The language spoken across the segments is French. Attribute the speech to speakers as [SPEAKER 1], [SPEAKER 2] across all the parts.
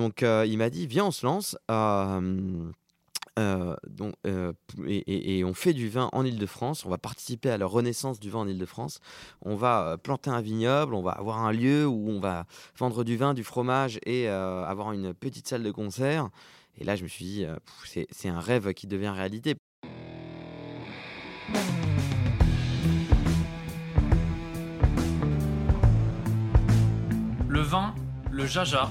[SPEAKER 1] Donc il m'a dit, viens, on se lance. donc, et, on fait du vin en Ile-de-France. On va participer à la renaissance du vin en Ile-de-France. On va planter un vignoble, on va avoir un lieu où on va vendre du vin, du fromage et avoir une petite salle de concert. Et là, je me suis dit, c'est un rêve qui devient réalité.
[SPEAKER 2] Le vin, le jaja,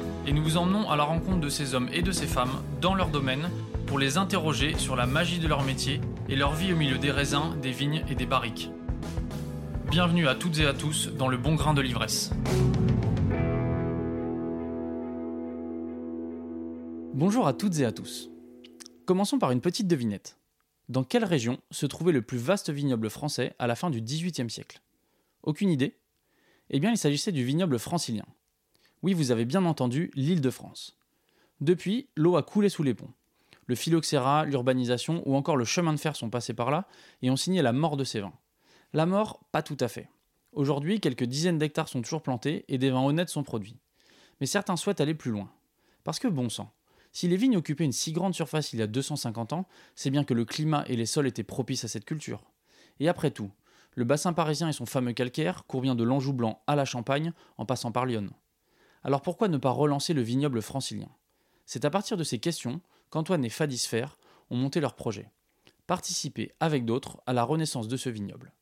[SPEAKER 2] et nous vous emmenons à la rencontre de ces hommes et de ces femmes dans leur domaine pour les interroger sur la magie de leur métier et leur vie au milieu des raisins, des vignes et des barriques. Bienvenue à toutes et à tous dans le bon grain de l'ivresse. Bonjour à toutes et à tous. Commençons par une petite devinette. Dans quelle région se trouvait le plus vaste vignoble français à la fin du XVIIIe siècle? Aucune idée? Eh bien, il s'agissait du vignoble francilien. Oui, vous avez bien entendu, l'île de France. Depuis, l'eau a coulé sous les ponts. Le phylloxéra, l'urbanisation ou encore le chemin de fer sont passés par là et ont signé la mort de ces vins. La mort, pas tout à fait. Aujourd'hui, quelques dizaines d'hectares sont toujours plantés et des vins honnêtes sont produits. Mais certains souhaitent aller plus loin. Parce que bon sang, si les vignes occupaient une si grande surface il y a 250 ans, c'est bien que le climat et les sols étaient propices à cette culture. Et après tout, le bassin parisien et son fameux calcaire courent bien de l'Anjou blanc à la Champagne en passant par Lyon. Alors pourquoi ne pas relancer le vignoble francilien? C'est à partir de ces questions qu'Antoine et Fadisfer ont monté leur projet. Participer avec d'autres à la renaissance de ce vignoble.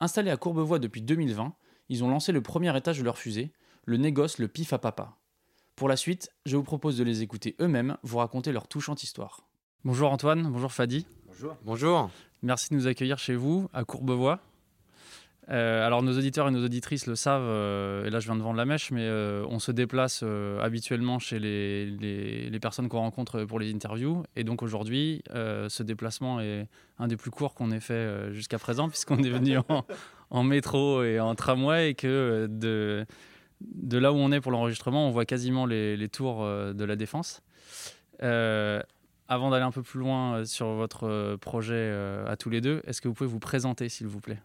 [SPEAKER 2] Installés à Courbevoie depuis 2020, ils ont lancé le premier étage de leur fusée, le négoce Le Pif à Papa. Pour la suite, je vous propose de les écouter eux-mêmes vous raconter leur touchante histoire. Bonjour Antoine, bonjour Fadi.
[SPEAKER 1] Bonjour. Bonjour.
[SPEAKER 2] Merci de nous accueillir chez vous, à Courbevoie. Euh, alors nos auditeurs et nos auditrices le savent, euh, et là je viens de vendre la mèche, mais euh, on se déplace habituellement chez les, personnes qu'on rencontre pour les interviews. Et donc aujourd'hui, ce déplacement est un des plus courts qu'on ait fait jusqu'à présent, puisqu'on est venu en, métro et en tramway, et que de, là où on est pour l'enregistrement, on voit quasiment les tours de la Défense. avant d'aller un peu plus loin sur votre projet à tous les deux, est-ce que vous pouvez vous présenter s'il vous plaît?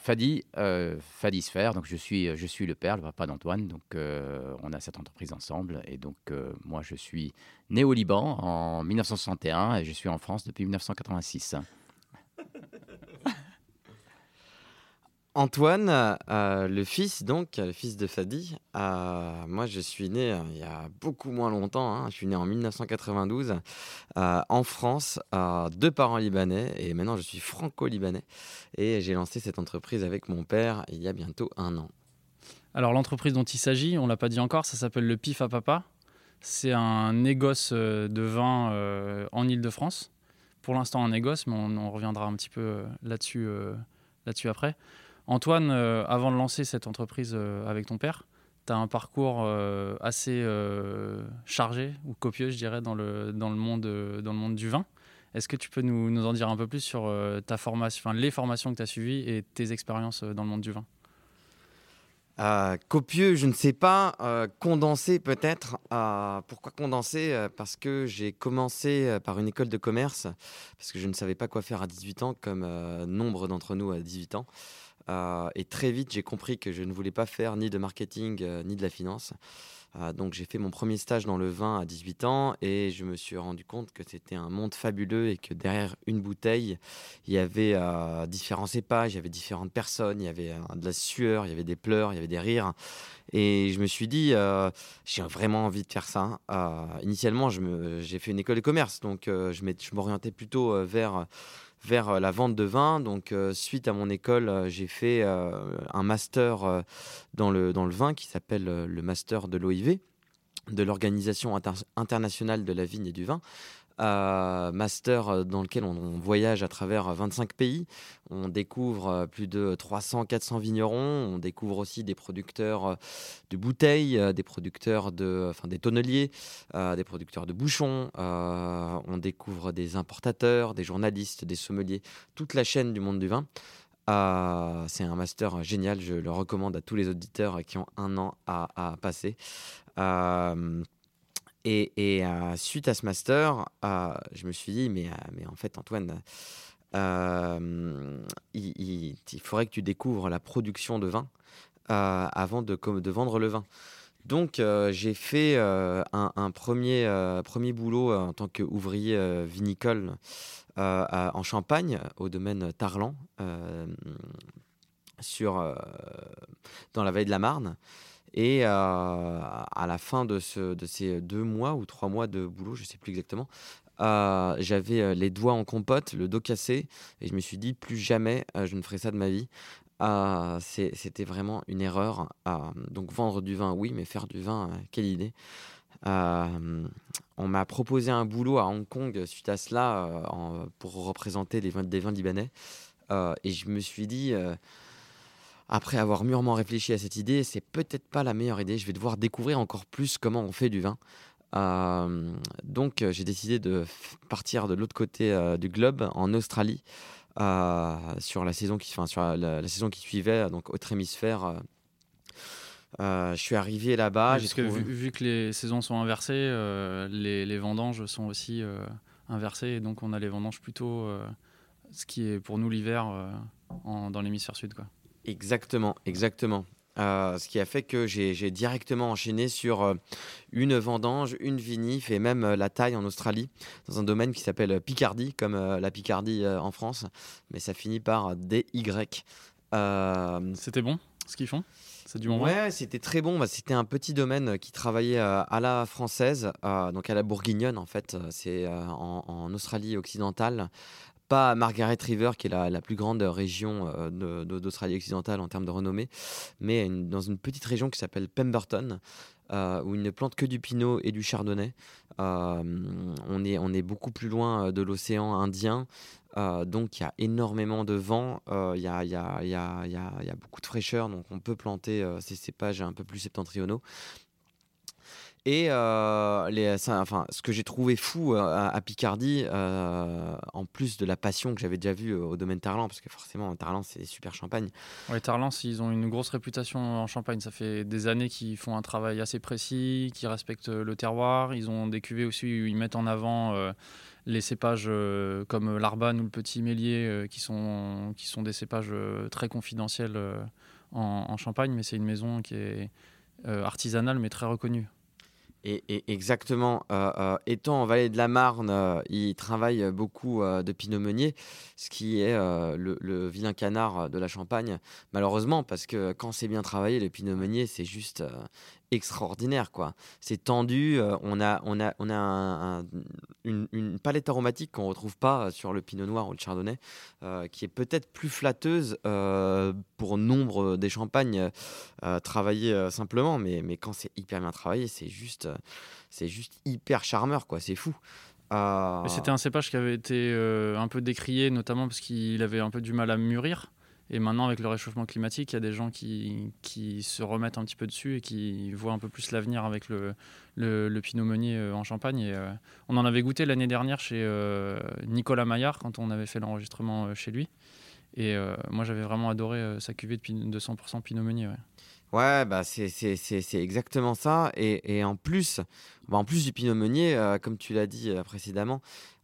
[SPEAKER 3] Fadi, euh, Fadi Sphère, donc je suis, je suis le père, le papa d'Antoine, donc euh, on a cette entreprise ensemble, et donc euh, moi je suis né au Liban en 1961 et je suis en France depuis 1986.
[SPEAKER 1] Antoine, euh, le fils, donc, le fils de Fadi, euh, moi je suis né euh, il y a beaucoup moins longtemps, hein. je suis né en 1992 en France, deux parents libanais, et maintenant je suis franco-libanais, et j'ai lancé cette entreprise avec mon père il y a bientôt un an.
[SPEAKER 2] Alors l'entreprise dont il s'agit, on l'a pas dit encore, ça s'appelle le PIF à Papa. C'est un négoce de vin en Ile-de-France. Pour l'instant un négoce, mais on, reviendra un petit peu là-dessus après. Antoine, euh, avant de lancer cette entreprise euh, avec ton père, tu as un parcours euh, assez chargé ou copieux, je dirais, dans le, dans le, monde, dans le monde du vin. Est-ce que tu peux nous, nous, en dire un peu plus sur ta formation, les formations que tu as suivies et tes expériences dans le monde du vin?
[SPEAKER 1] Copieux, je ne sais pas. condensé peut-être. pourquoi condensé? Parce que j'ai commencé par une école de commerce, parce que je ne savais pas quoi faire à 18 ans, comme nombre d'entre nous à 18 ans. Euh, et très vite, j'ai compris que je ne voulais pas faire ni de marketing euh, ni de la finance. Euh, donc j'ai fait mon premier stage dans le vin à 18 ans et je me suis rendu compte que c'était un monde fabuleux et que derrière une bouteille, il y avait différents cépages, il y avait différentes personnes, il y avait de la sueur, il y avait des pleurs, il y avait des rires. Et je me suis dit, j'ai vraiment envie de faire ça. initialement, j'ai fait une école de commerce, donc je m'orientais plutôt vers vers euh, la vente de vin. Donc, euh, suite à mon école, euh, j'ai fait un master dans, le, dans le vin qui s'appelle le master de l'OIV, de l'Organisation internationale de la vigne et du vin. Master dans lequel on, voyage à travers 25 pays. On découvre plus de 300-400 vignerons. On découvre aussi des producteurs de bouteilles, des producteurs de, enfin des tonneliers, des producteurs de bouchons. on découvre des importateurs, des journalistes, des sommeliers, toute la chaîne du monde du vin. Euh, c'est un master génial, je le recommande à tous les auditeurs qui ont un an à, passer. Euh, et, euh, suite à ce master, je me suis dit, mais, mais en fait, Antoine, il, faudrait que tu découvres la production de vin avant de, vendre le vin. Donc, j'ai fait un, premier, premier boulot en tant qu'ouvrier vinicole euh, en Champagne, au domaine Tarlan, euh, sur, euh, dans la vallée de la Marne. Et à la fin de, ce, de, ces deux mois ou trois mois de boulot, je ne sais plus exactement, j'avais les doigts en compote, le dos cassé, et je me suis dit plus jamais je ne ferai ça de ma vie. C'était vraiment une erreur. donc vendre du vin, oui, mais faire du vin, quelle idée. On m'a proposé un boulot à Hong Kong suite à cela pour représenter des vins libanais. Et je me suis dit, après avoir mûrement réfléchi à cette idée, c'est peut-être pas la meilleure idée. Je vais devoir découvrir encore plus comment on fait du vin. donc j'ai décidé de partir de l'autre côté du globe, en Australie, sur la saison qui, enfin, sur la, saison qui suivait, donc autre hémisphère euh, je suis arrivé là-bas.
[SPEAKER 2] vu, que les saisons sont inversées, euh, les, vendanges sont aussi euh, inversées. Et donc, on a les vendanges plutôt ce qui est pour nous l'hiver dans l'hémisphère sud. Quoi.
[SPEAKER 1] Exactement, exactement. ce qui a fait que j'ai directement enchaîné sur une vendange, une vinif et même la taille en Australie, dans un domaine qui s'appelle Picardie, comme la Picardie en France, mais ça finit par DY.
[SPEAKER 2] C'était bon ce qu'ils font?
[SPEAKER 1] Du Ouais, c'était très bon. Bah, c'était un petit domaine qui travaillait euh, à la française, euh, donc à la bourguignonne en fait. Euh, c'est en, Australie occidentale. Pas Margaret River, qui est la, plus grande région d'Australie occidentale en termes de renommée, mais dans une petite région qui s'appelle Pemberton, où ils ne plantent que du pinot et du chardonnay. on, est, on est beaucoup plus loin de l'océan Indien. Euh, donc il y a énormément de vent, euh, il y, a, y, a, y, a, y, a, beaucoup de fraîcheur, donc on peut planter euh, ces cépages un peu plus septentrionaux. Et les, enfin, ce que j'ai trouvé fou à, Picardie, en plus de la passion que j'avais déjà vue au domaine Tarlan, parce que forcément, Tarlan, c'est super champagne.
[SPEAKER 2] Oui, Tarlan, ils ont une grosse réputation en Champagne. Ça fait des années qu'ils font un travail assez précis, qu'ils respectent le terroir. Ils ont des cuvées aussi où ils mettent en avant les cépages euh, comme l'Arban ou le Petit Mélier, euh, qui, sont, qui sont des cépages euh, très confidentiels en, Champagne, mais c'est une maison qui est artisanale mais très reconnue.
[SPEAKER 1] Et, exactement, étant en vallée de la Marne, il travaille beaucoup de Pinot Meunier, ce qui est le, le, vilain canard de la Champagne, malheureusement, parce que quand c'est bien travaillé, le Pinot Meunier, c'est juste extraordinaire quoi. C'est tendu, euh, on a on a on a une, palette aromatique qu'on retrouve pas sur le Pinot Noir ou le Chardonnay, euh, qui est peut-être plus flatteuse euh, pour nombre des champagnes travaillés simplement, mais mais quand c'est hyper bien travaillé, c'est juste c'est juste hyper charmeur quoi, c'est fou.
[SPEAKER 2] C'était un cépage qui avait été un peu décrié, notamment parce qu'il avait un peu du mal à mûrir. Et maintenant, avec le réchauffement climatique, il y a des gens qui, qui se remettent un petit peu dessus et qui voient un peu plus l'avenir avec le, le, Pinot Meunier euh, en Champagne. Euh, on en avait goûté l'année dernière chez euh, Nicolas Maillard quand on avait fait l'enregistrement chez lui. Et moi, j'avais vraiment adoré sa cuvée de, 100% Pinot Meunier.
[SPEAKER 1] Ouais. bah c'est exactement ça. Et, et en plus, bah en plus du Pinot Meunier, comme tu l'as dit précédemment,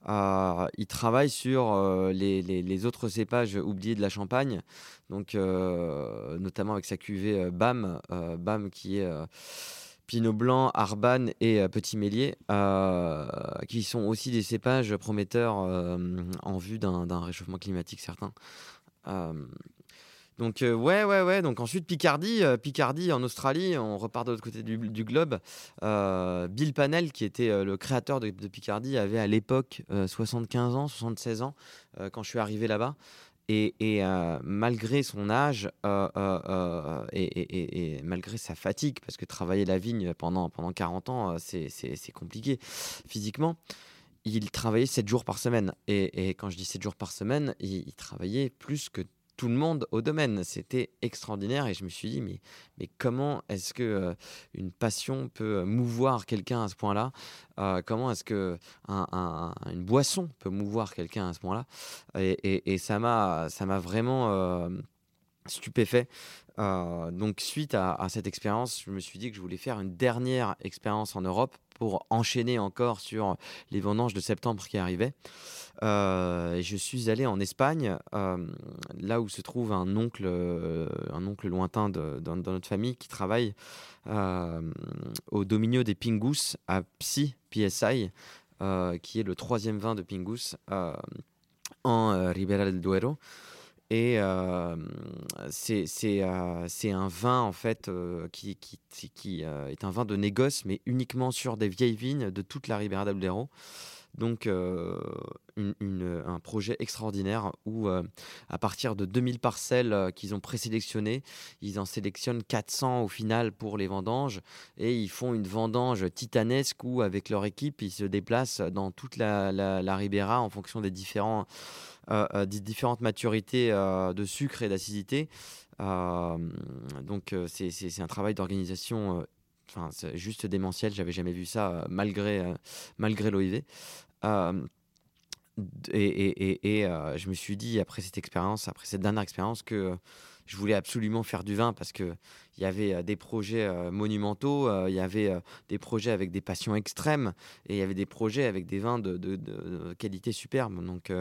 [SPEAKER 1] euh, il travaille sur euh, les, autres cépages oubliés de la Champagne, donc euh, notamment avec sa cuvée BAM, BAM qui est Pinot Blanc, Arban et Petit Mélier, qui sont aussi des cépages prometteurs en vue d'un réchauffement climatique certain. Donc euh, ouais, ouais, ouais. Donc ensuite Picardie, euh, Picardie en Australie, on repart de l'autre côté du, globe. Euh, Bill Panel, qui était le créateur de, Picardie, avait à l'époque 75 ans, 76 ans quand je suis arrivé là-bas. Et, malgré son âge et, malgré sa fatigue, parce que travailler la vigne pendant, pendant 40 ans, c'est compliqué physiquement, il travaillait 7 jours par semaine. Et, quand je dis 7 jours par semaine, il travaillait plus que tout le monde au domaine. C'était extraordinaire et je me suis dit, mais, mais comment est-ce que euh, une passion peut mouvoir quelqu'un à ce point-là? Euh, Comment est-ce que un- un- une boisson peut mouvoir quelqu'un à ce point-là? Et, ça m'a vraiment euh, stupéfait. Euh, donc suite à, à cette expérience, je me suis dit que je voulais faire une dernière expérience en Europe pour enchaîner encore sur les vendanges de septembre qui arrivaient. Je suis allé en Espagne, là où se trouve un oncle, un oncle lointain de- dans, notre famille qui travaille au Dominio des Pingus à Psi, PSI, qui est le troisième vin de Pingus en Ribera del Duero. Et c'est un vin en fait qui, qui, est un vin de négoce, mais uniquement sur des vieilles vignes de toute la Ribera del Duero. Donc euh, une- un projet extraordinaire où euh, à partir de 2000 parcelles euh, qu'ils ont présélectionnées, ils en sélectionnent 400 au final pour les vendanges et ils font une vendange titanesque où avec leur équipe ils se déplacent dans toute la, Ribera en fonction des différents euh, euh, différentes maturités euh, de sucre et d'acidité. Euh, donc euh, c'est un travail d'organisation, euh, enfin c'est juste démentiel. J'avais jamais vu ça euh, malgré euh, malgré l'OIV. Et je me suis dit après cette expérience, après cette dernière expérience, que je voulais absolument faire du vin parce que il y avait des projets monumentaux, il y avait des projets avec des passions extrêmes et il y avait des projets avec des vins de, de- qualité superbe. Donc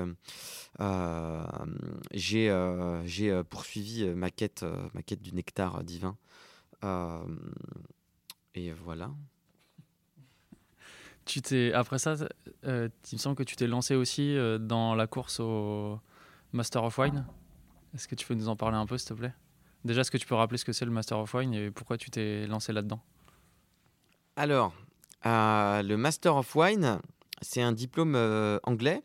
[SPEAKER 1] j'ai poursuivi ma quête, ma quête du nectar divin. Et voilà.
[SPEAKER 2] Tu t'es après ça, euh, il me semble que tu t'es lancé aussi euh, dans la course au Master of Wine. Est-ce que tu peux nous en parler un peu, s'il te plaît? Déjà, est-ce que tu peux rappeler ce que c'est le Master of Wine et pourquoi tu t'es lancé là-dedans?
[SPEAKER 1] Alors, euh, le Master of Wine, c'est un diplôme anglais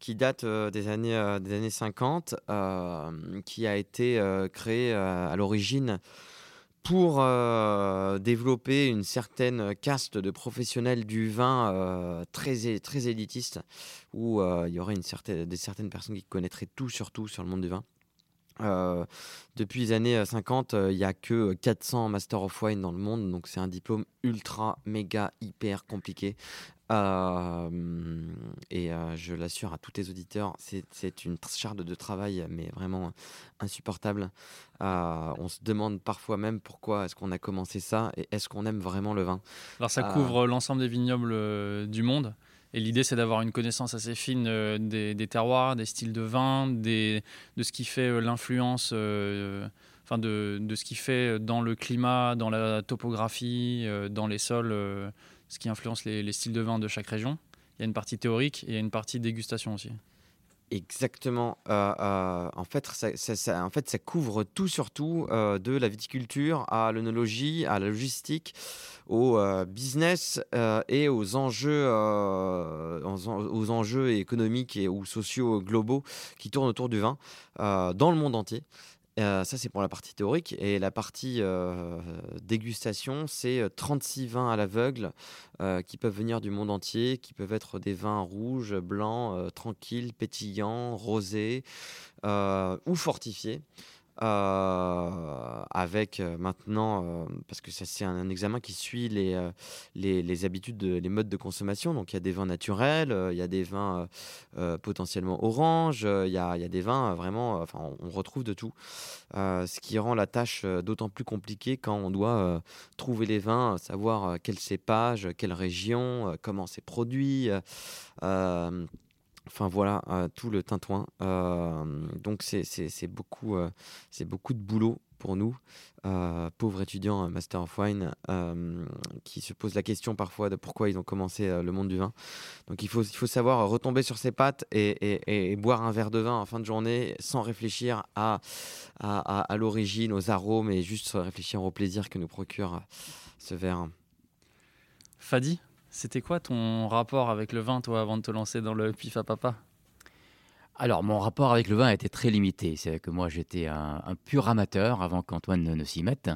[SPEAKER 1] qui date des, années, des années 50, euh, qui a été créé à l'origine pour euh, développer une certaine caste de professionnels du vin euh, très, très élitiste, où euh, il y aurait des certaines personnes qui connaîtraient tout sur tout sur le monde du vin. Depuis les années euh, 50, euh, il n'y a que 400 Master of Wine dans le monde, donc c'est un diplôme ultra, méga, hyper compliqué. Euh, et euh, je l'assure à tous tes auditeurs, c'est une charge de travail, mais vraiment insupportable. Euh, on se demande parfois même pourquoi est-ce qu'on a commencé ça et est-ce qu'on aime vraiment le vin.
[SPEAKER 2] Alors, ça couvre l'ensemble des vignobles du monde. Et l'idée, c'est d'avoir une connaissance assez fine des, des terroirs, des styles de vin, des, de ce qui fait l'influence, enfin de, de ce qui fait dans le climat, dans la topographie, euh, dans les sols, euh, ce qui influence les, les styles de vin de chaque région. Il y a une partie théorique et une partie dégustation aussi.
[SPEAKER 1] Exactement. Euh, euh, en, fait, ça, couvre tout sur tout, euh, de la viticulture à l'œnologie, à la logistique, au euh, business et aux enjeux, économiques ou sociaux globaux qui tournent autour du vin dans le monde entier. Euh, ça, c'est pour la partie théorique. Et la partie euh, dégustation, c'est euh, 36 vins à l'aveugle euh, qui peuvent venir du monde entier, qui peuvent être des vins rouges, blancs, euh, tranquilles, pétillants, rosés euh, ou fortifiés. Euh, avec euh, maintenant, euh, parce que c'est un, examen qui suit les, les, habitudes, de- les modes de consommation. Donc il y a des vins naturels, il y a des vins potentiellement oranges, il y, y a des vins vraiment, enfin on, retrouve de tout. Ce qui rend la tâche d'autant plus compliquée quand on doit trouver les vins, savoir quel cépage, quelle région, comment c'est produit. Enfin voilà, euh, tout le tintouin. Euh, donc c'est beaucoup, euh, beaucoup de boulot pour nous, pauvres étudiants Master of Wine, qui se posent la question parfois de pourquoi ils ont commencé le monde du vin. Donc il faut, savoir retomber sur ses pattes et, boire un verre de vin en fin de journée sans réfléchir à, à, l'origine, aux arômes et juste réfléchir au plaisir que nous procure ce verre.
[SPEAKER 2] Fadi, c'était quoi ton rapport avec le vin, toi, avant de te lancer dans le pif à papa?
[SPEAKER 3] Alors, mon rapport avec le vin était très limité. C'est que moi, j'étais un, pur amateur avant qu'Antoine ne, s'y mette.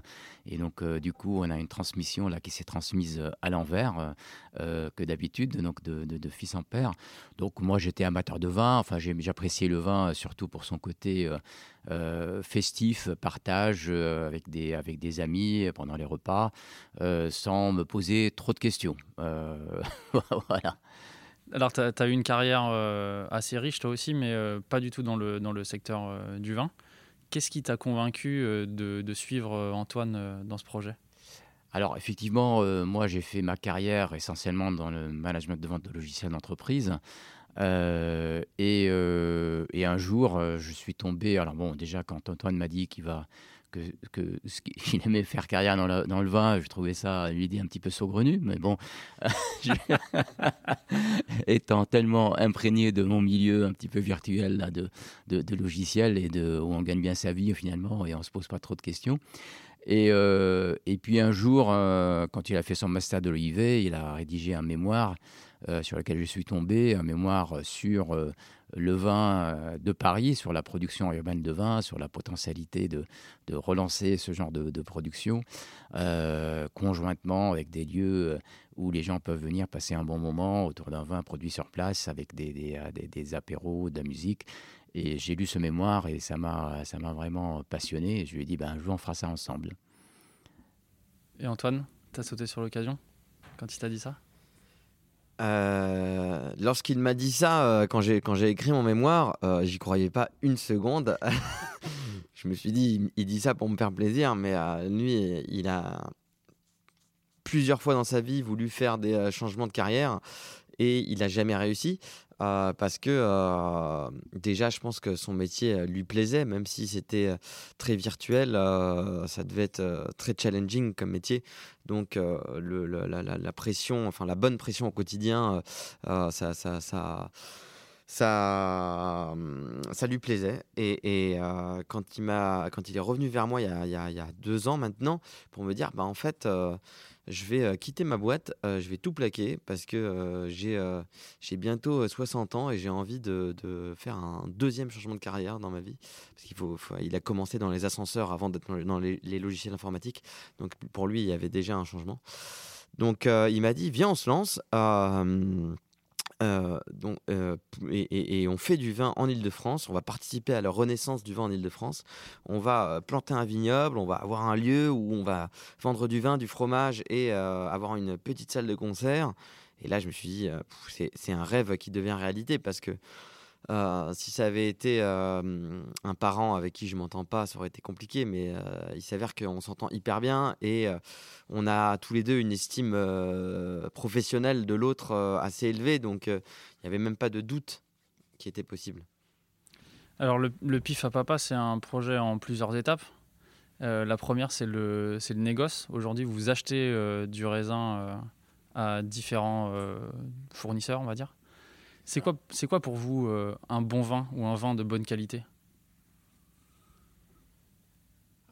[SPEAKER 3] Et donc, euh, du coup, on a une transmission là qui s'est transmise euh, à l'envers euh, que d'habitude, donc de, de, fils en père. Donc, moi, j'étais amateur de vin. Enfin, j'appréciais le vin surtout pour son côté festif, partage avec, des, avec des amis pendant les repas, sans me poser trop de questions. voilà.
[SPEAKER 2] Alors, tu as, eu une carrière euh, assez riche, toi aussi, mais euh, pas du tout dans le, dans le secteur euh, du vin. Qu'est-ce qui t'a convaincu de, suivre Antoine dans ce projet?
[SPEAKER 3] Alors effectivement, moi j'ai fait ma carrière essentiellement dans le management de vente de logiciels d'entreprise. Et, un jour, je suis tombé. Alors bon, déjà quand Antoine m'a dit qu'il va que, qu'il aimait faire carrière dans, le vin, je trouvais ça une idée un petit peu saugrenue, mais bon, étant tellement imprégné de mon milieu un petit peu virtuel là, de, de, logiciels et de, où on gagne bien sa vie finalement et on se pose pas trop de questions. Et, euh, puis un jour, euh, quand il a fait son master de l'OIV, il a rédigé un mémoire sur lequel je suis tombé, un mémoire sur le vin euh, de Paris, sur la production urbaine de vin, sur la potentialité de, relancer ce genre de, production, euh, conjointement avec des lieux euh, où les gens peuvent venir passer un bon moment autour d'un vin produit sur place, avec des, des, apéros, de la musique. Et j'ai lu ce mémoire et ça m'a vraiment passionné. Je lui ai dit, ben, un jour, on fera ça ensemble.
[SPEAKER 2] Et Antoine, tu as sauté sur l'occasion quand il t'a dit ça?
[SPEAKER 1] Euh, lorsqu'il m'a dit ça, euh, quand j'ai écrit mon mémoire, euh, j'y croyais pas une seconde. je me suis dit, il, dit ça pour me faire plaisir, mais lui, il a plusieurs fois dans sa vie voulu faire des changements de carrière et il n'a jamais réussi. Euh, parce que euh, déjà, je pense que son métier euh, lui plaisait, même si c'était très virtuel, ça devait être très challenging comme métier. Donc, la, pression, enfin la bonne pression au quotidien, ça, ça, ça, ça, ça, lui plaisait. Et, quand, il est revenu vers moi il y a deux ans maintenant, pour me dire, bah, en fait, je vais euh, quitter ma boîte, euh, je vais tout plaquer parce que euh, j'ai bientôt 60 ans et j'ai envie de, de, faire un deuxième changement de carrière dans ma vie. Parce qu'il faut, il a commencé dans les ascenseurs avant d'être dans les, logiciels informatiques. Donc pour lui, il y avait déjà un changement. Donc il m'a dit, viens, on se lance. Euh, donc, euh, et, on fait du vin en Ile-de-France. On va participer à la renaissance du vin en Ile-de-France. On va euh, planter un vignoble, on va avoir un lieu où on va vendre du vin, du fromage et avoir une petite salle de concert. Et là, je me suis dit, c'est un rêve qui devient réalité parce que euh, si ça avait été euh, un parent avec qui je m'entends pas, ça aurait été compliqué, mais euh, il s'avère qu'on s'entend hyper bien et on a tous les deux une estime professionnelle de l'autre assez élevée, donc il n'y avait même pas de doute qui était possible.
[SPEAKER 2] Alors le, PIF à papa, c'est un projet en plusieurs étapes. la première, c'est le, le négoce. Aujourd'hui, vous achetez du raisin à différents fournisseurs, on va dire. C'est quoi, c'est quoi pour vous euh, un bon vin ou un vin de bonne qualité?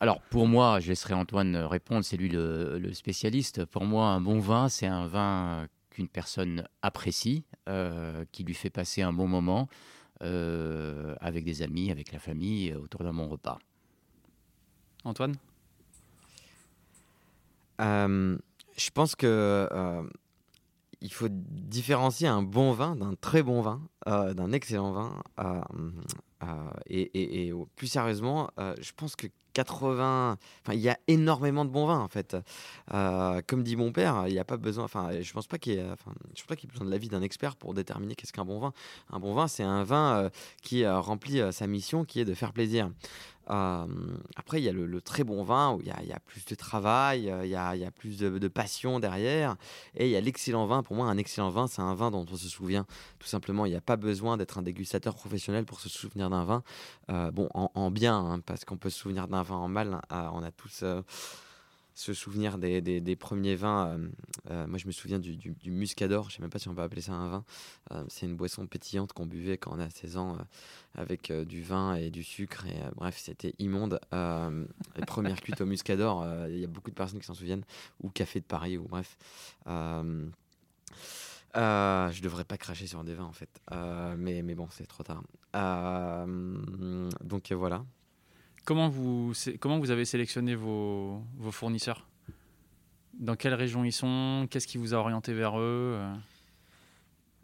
[SPEAKER 3] Alors pour moi, je laisserai Antoine répondre, c'est lui le, spécialiste. Pour moi, un bon vin, c'est un vin qu'une personne apprécie, euh, qui lui fait passer un bon moment euh, avec des amis, avec la famille, autour d'un bon repas.
[SPEAKER 2] Antoine?
[SPEAKER 1] Je pense que il faut différencier un bon vin d'un très bon vin, euh, d'un excellent vin. Euh, euh, et, plus sérieusement, je pense que 80, il y a énormément de bons vins en fait. comme dit mon père, il n'y a pas besoin, enfin, je pense pas qu'il y, enfin, je pense pas qu'il ait besoin de l'avis d'un expert pour déterminer qu'est-ce qu'un bon vin. Un bon vin, c'est un vin qui remplit sa mission, qui est de faire plaisir. Euh, après, il y a le, très bon vin où il y a, plus de travail, euh, il y a, plus de, passion derrière. Et il y a l'excellent vin. Pour moi, un excellent vin, c'est un vin dont on se souvient. Tout simplement, il n'y a pas besoin d'être un dégustateur professionnel pour se souvenir d'un vin. Euh, bon, en, bien, hein, parce qu'on peut se souvenir d'un vin en mal. On a tous se souvenir des, premiers vins. Euh, euh, moi, je me souviens du, muscador. Je ne sais même pas si on peut appeler ça un vin. Euh, c'est une boisson pétillante qu'on buvait quand on a 16 ans avec du vin et du sucre. Et bref, c'était immonde. les premières cuites au muscador, il y a beaucoup de personnes qui s'en souviennent. Ou Café de Paris, ou bref. Euh, je devrais pas cracher sur des vins en fait, Euh, mais, mais bon, c'est trop tard. Euh, donc euh, voilà.
[SPEAKER 2] Comment vous, comment vous avez sélectionné vos, fournisseurs? Dans quelle région ils sont? Qu'est-ce qui vous a orienté vers eux?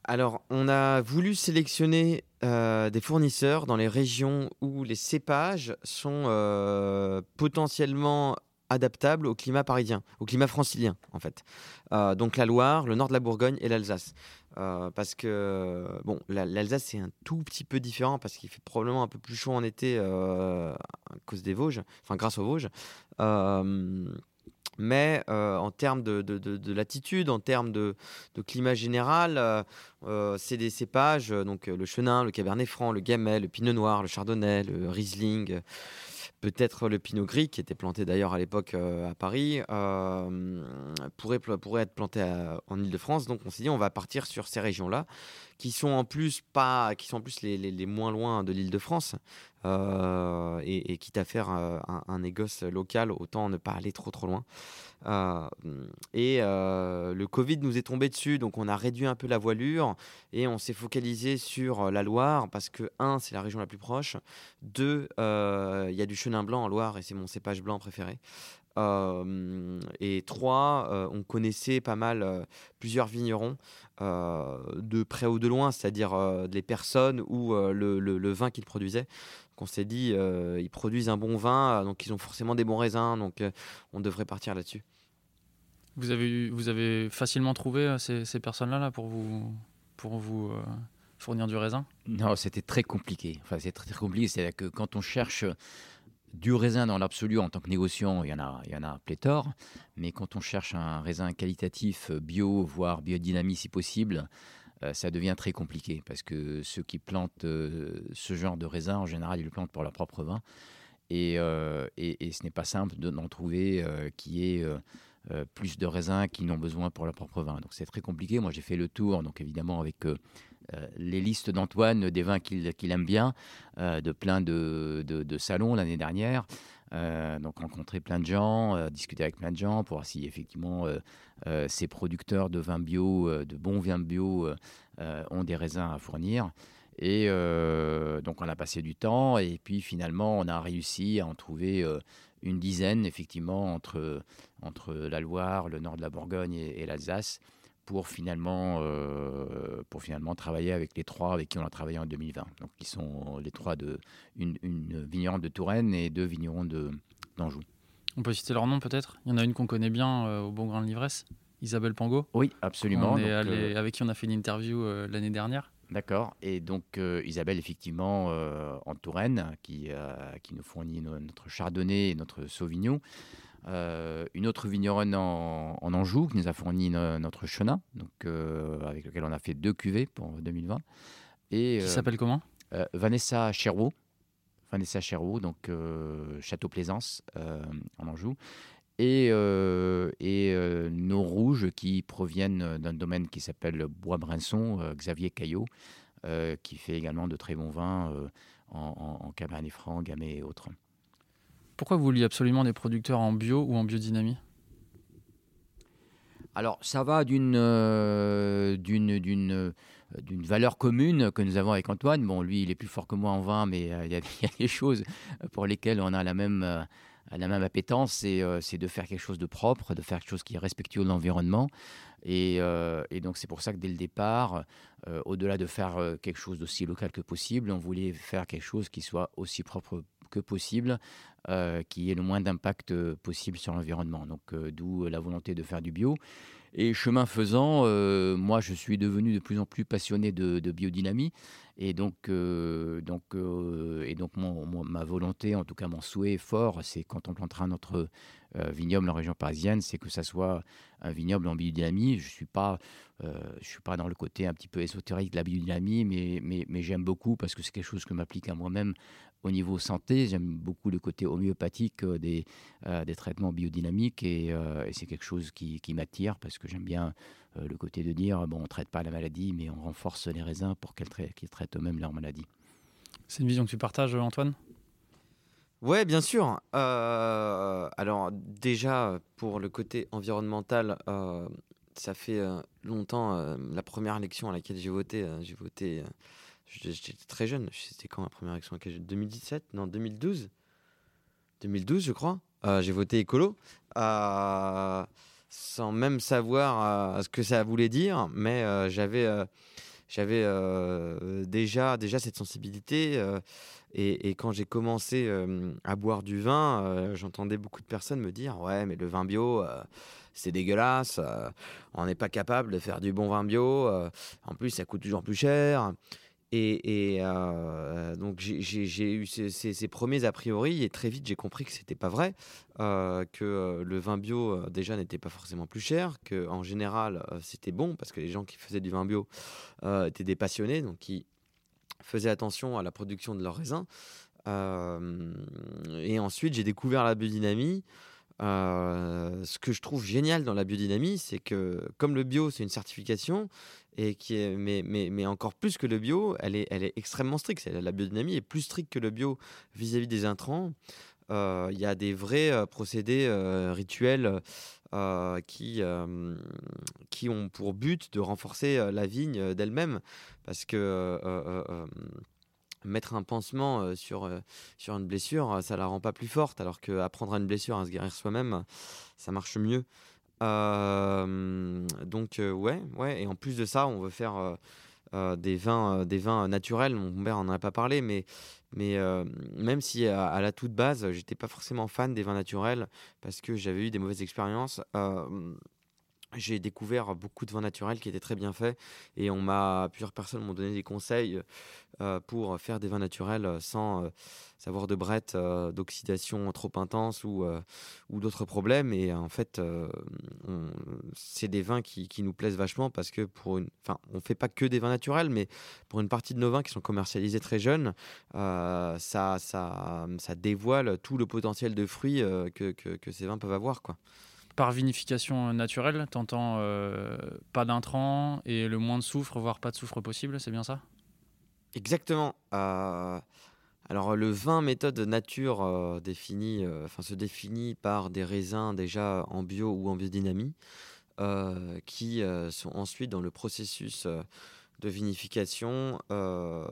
[SPEAKER 1] Alors, on a voulu sélectionner euh, des fournisseurs dans les régions où les cépages sont euh, potentiellement adaptables au climat parisien, au climat francilien en fait. Euh, donc la Loire, le nord de la Bourgogne et l'Alsace. Euh, parce que bon, la- l'Alsace c'est un tout petit peu différent parce qu'il fait probablement un peu plus chaud en été euh, à cause des Vosges, enfin grâce aux Vosges. Euh, mais en termes de, de- de- de latitude, en termes de, climat général, c'est des cépages, donc le chenin, le cabernet franc, le gamay, le pinot noir, le chardonnay, le riesling, peut-être le pinot gris, qui était planté d'ailleurs à l'époque euh, à Paris, euh, pourrait, être planté en Ile-de-France. Donc on s'est dit, on va partir sur ces régions-là, qui sont en plus, pas, qui sont en plus les, les- les moins loin de l'Île-de-France. Euh, et, quitte à faire euh, un, un négoce local, autant ne pas aller trop trop loin. Euh, et le Covid nous est tombé dessus, donc on a réduit un peu la voilure et on s'est focalisé sur la Loire parce que, un, c'est la région la plus proche, deux, il y a du chenin blanc en Loire et c'est mon cépage blanc préféré. Et trois, on connaissait pas mal plusieurs vignerons de près ou de loin, c'est-à-dire les personnes ou le vin qu'ils produisaient. Donc on s'est dit, euh, ils produisent un bon vin, euh, donc ils ont forcément des bons raisins, donc euh, on devrait partir là-dessus.
[SPEAKER 2] Vous avez, eu- vous avez facilement trouvé ces, ces personnes-là là, pour vous, pour vous euh, fournir du raisin?
[SPEAKER 3] Non, c'était très compliqué. Enfin, c'est très, très compliqué. C'est-à-dire que quand on cherche du raisin dans l'absolu en tant que négociant, il y en a, il y en a pléthore. Mais quand on cherche un raisin qualitatif, bio, voire biodynamie si possible, euh, ça devient très compliqué parce que ceux qui plantent euh, ce genre de raisin, en général, ils le plantent pour leur propre vin. Et, euh, ce n'est pas simple de- d'en trouver euh, qui est euh, euh, plus de raisins qu'ils n'ont besoin pour leur propre vin. Donc c'est très compliqué. Moi, j'ai fait le tour, donc évidemment avec euh, euh, les listes d'Antoine des vins qu'il aime bien, euh, de plein de salons l'année dernière. Euh, donc rencontrer plein de gens, euh, discuter avec plein de gens pour voir si effectivement euh, ces producteurs de vins bio, de bons vins bio, ont des raisins à fournir. Et donc on a passé du temps et puis finalement on a réussi à en trouver une dizaine effectivement entre, entre la Loire, le nord de la Bourgogne et l'Alsace pour finalement, euh, pour finalement travailler avec les trois avec qui on a travaillé en 2020. Donc qui sont les trois de une, une vigneronne de Touraine et deux vignerons de d'Anjou.
[SPEAKER 2] On peut citer leur nom peut-être? Il y en a une qu'on connaît bien euh, au Bon Grain de l'Ivresse, Isabelle Pango.
[SPEAKER 3] Oui, absolument.
[SPEAKER 2] On est
[SPEAKER 3] Donc,
[SPEAKER 2] allé-
[SPEAKER 3] euh,
[SPEAKER 2] avec qui on a fait une interview l'année dernière.
[SPEAKER 3] D'accord. Et donc euh, Isabelle, effectivement, euh, en Touraine, qui, euh, qui nous fournit no- notre chardonnay et notre sauvignon. Euh, une autre vigneronne en, en Anjou qui nous a fourni no- notre chenin, donc, euh, avec lequel on a fait deux cuvées pour 2020. Et,
[SPEAKER 2] Qui
[SPEAKER 3] euh,
[SPEAKER 2] s'appelle comment?
[SPEAKER 3] Vanessa Cherot. Vanessa donc Château Plaisance en Anjou. Et, et nos rouges qui proviennent d'un domaine qui s'appelle Bois-Brinson, Xavier Caillot, qui fait également de très bons vins en, en, en Cabernet Franc, Gamay et autres.
[SPEAKER 2] Pourquoi vous vouliez absolument des producteurs en bio ou en biodynamie?
[SPEAKER 3] Alors, ça va d'une euh, euh, d'une valeur commune que nous avons avec Antoine. Bon, lui, il est plus fort que moi en vin, mais euh, il y, a- des choses pour lesquelles on a la même euh, la même appétence, c'est euh, de faire quelque chose de propre, de faire quelque chose qui est respectueux de l'environnement. Et, et donc, c'est pour ça que dès le départ, au-delà de faire quelque chose d'aussi local que possible, on voulait faire quelque chose qui soit aussi propre que possible, euh, qui ait le moins d'impact euh, possible sur l'environnement. Donc, euh, d'où la volonté de faire du bio. Et chemin faisant, moi, je suis devenu de plus en plus passionné de, biodynamie. Et donc, donc, et donc ma volonté, en tout cas mon souhait fort, c'est quand on plantera notre vignoble en région parisienne, c'est que ça soit un vignoble en biodynamie. Je ne suis, pas, je suis pas dans le côté un petit peu ésotérique de la biodynamie, mais, mais, mais j'aime beaucoup parce que c'est quelque chose que m'applique à moi-même au niveau santé. J'aime beaucoup le côté homéopathique euh, des, euh, des traitements biodynamiques et, euh, et c'est quelque chose qui, qui m'attire parce que j'aime bien euh, le côté de dire bon, on ne traite pas la maladie, mais on renforce les raisins pour qu'ils traitent eux-mêmes leur maladie.
[SPEAKER 2] C'est une vision que tu partages, Antoine?
[SPEAKER 1] Ouais, bien sûr. Euh, alors déjà, pour le côté environnemental, euh, ça fait euh, longtemps euh, la première élection à laquelle j'ai voté. euh, j'ai voté. J'étais très jeune. C'était quand la première élection à laquelle j'ai 2017 Non, 2012 2012, je crois. Euh, j'ai voté écolo. euh, sans même savoir euh, ce que ça voulait dire, mais j'avais j'avais déjà, déjà cette sensibilité. et, quand j'ai commencé à boire du vin, j'entendais beaucoup de personnes me dire Ouais, mais le vin bio, c'est dégueulasse. on n'est pas capable de faire du bon vin bio. en plus, ça coûte toujours plus cher. Et, euh, donc, j'ai- eu ces, ces- premiers a priori. Et très vite, j'ai compris que c'était pas vrai. euh, que euh, le vin bio, déjà, n'était pas forcément plus cher. Que en général, c'était bon. Parce que les gens qui faisaient du vin bio étaient des passionnés. Donc, qui faisaient attention à la production de leurs raisins. Et ensuite, j'ai découvert la biodynamie. Ce que je trouve génial dans la biodynamie, c'est que comme le bio, c'est une certification, et qui est, mais, mais, mais encore plus que le bio, elle est, elle est extrêmement stricte. La biodynamie est plus stricte que le bio vis-à-vis des intrants. Il y a des vrais procédés rituels qui, qui ont pour but de renforcer la vigne d'elle-même. Parce que mettre un pansement euh, sur, euh, sur une blessure, euh, ça la rend pas plus forte. Alors qu'apprendre à une blessure, à se guérir soi-même, ça marche mieux. Donc ouais, ouais. Et en plus de ça, on veut faire des vins, des vins naturels. Mon père en a pas parlé, mais mais même si à, à la toute base, j'étais pas forcément fan des vins naturels parce que j'avais eu des mauvaises expériences. J'ai découvert beaucoup de vins naturels qui étaient très bien faits et on m'a plusieurs personnes m'ont donné des conseils euh, pour faire des vins naturels sans euh, savoir de brette, euh, d'oxydation trop intense ou, euh, ou d'autres problèmes. Et en fait, c'est des vins qui, qui nous plaisent vachement parce que pour une, enfin, on fait pas que des vins naturels, mais pour une partie de nos vins qui sont commercialisés très jeunes, ça, ça, ça dévoile tout le potentiel de fruits que, que, que ces vins peuvent avoir, quoi.
[SPEAKER 2] Par vinification naturelle, t'entends euh, pas d'intrants et le moins de soufre, voire pas de soufre possible, c'est bien ça?
[SPEAKER 1] Exactement. Euh, alors le vin méthode nature euh, euh, enfin se définit par des raisins déjà en bio ou en biodynamie, euh, qui euh, sont ensuite dans le processus euh, de vinification euh,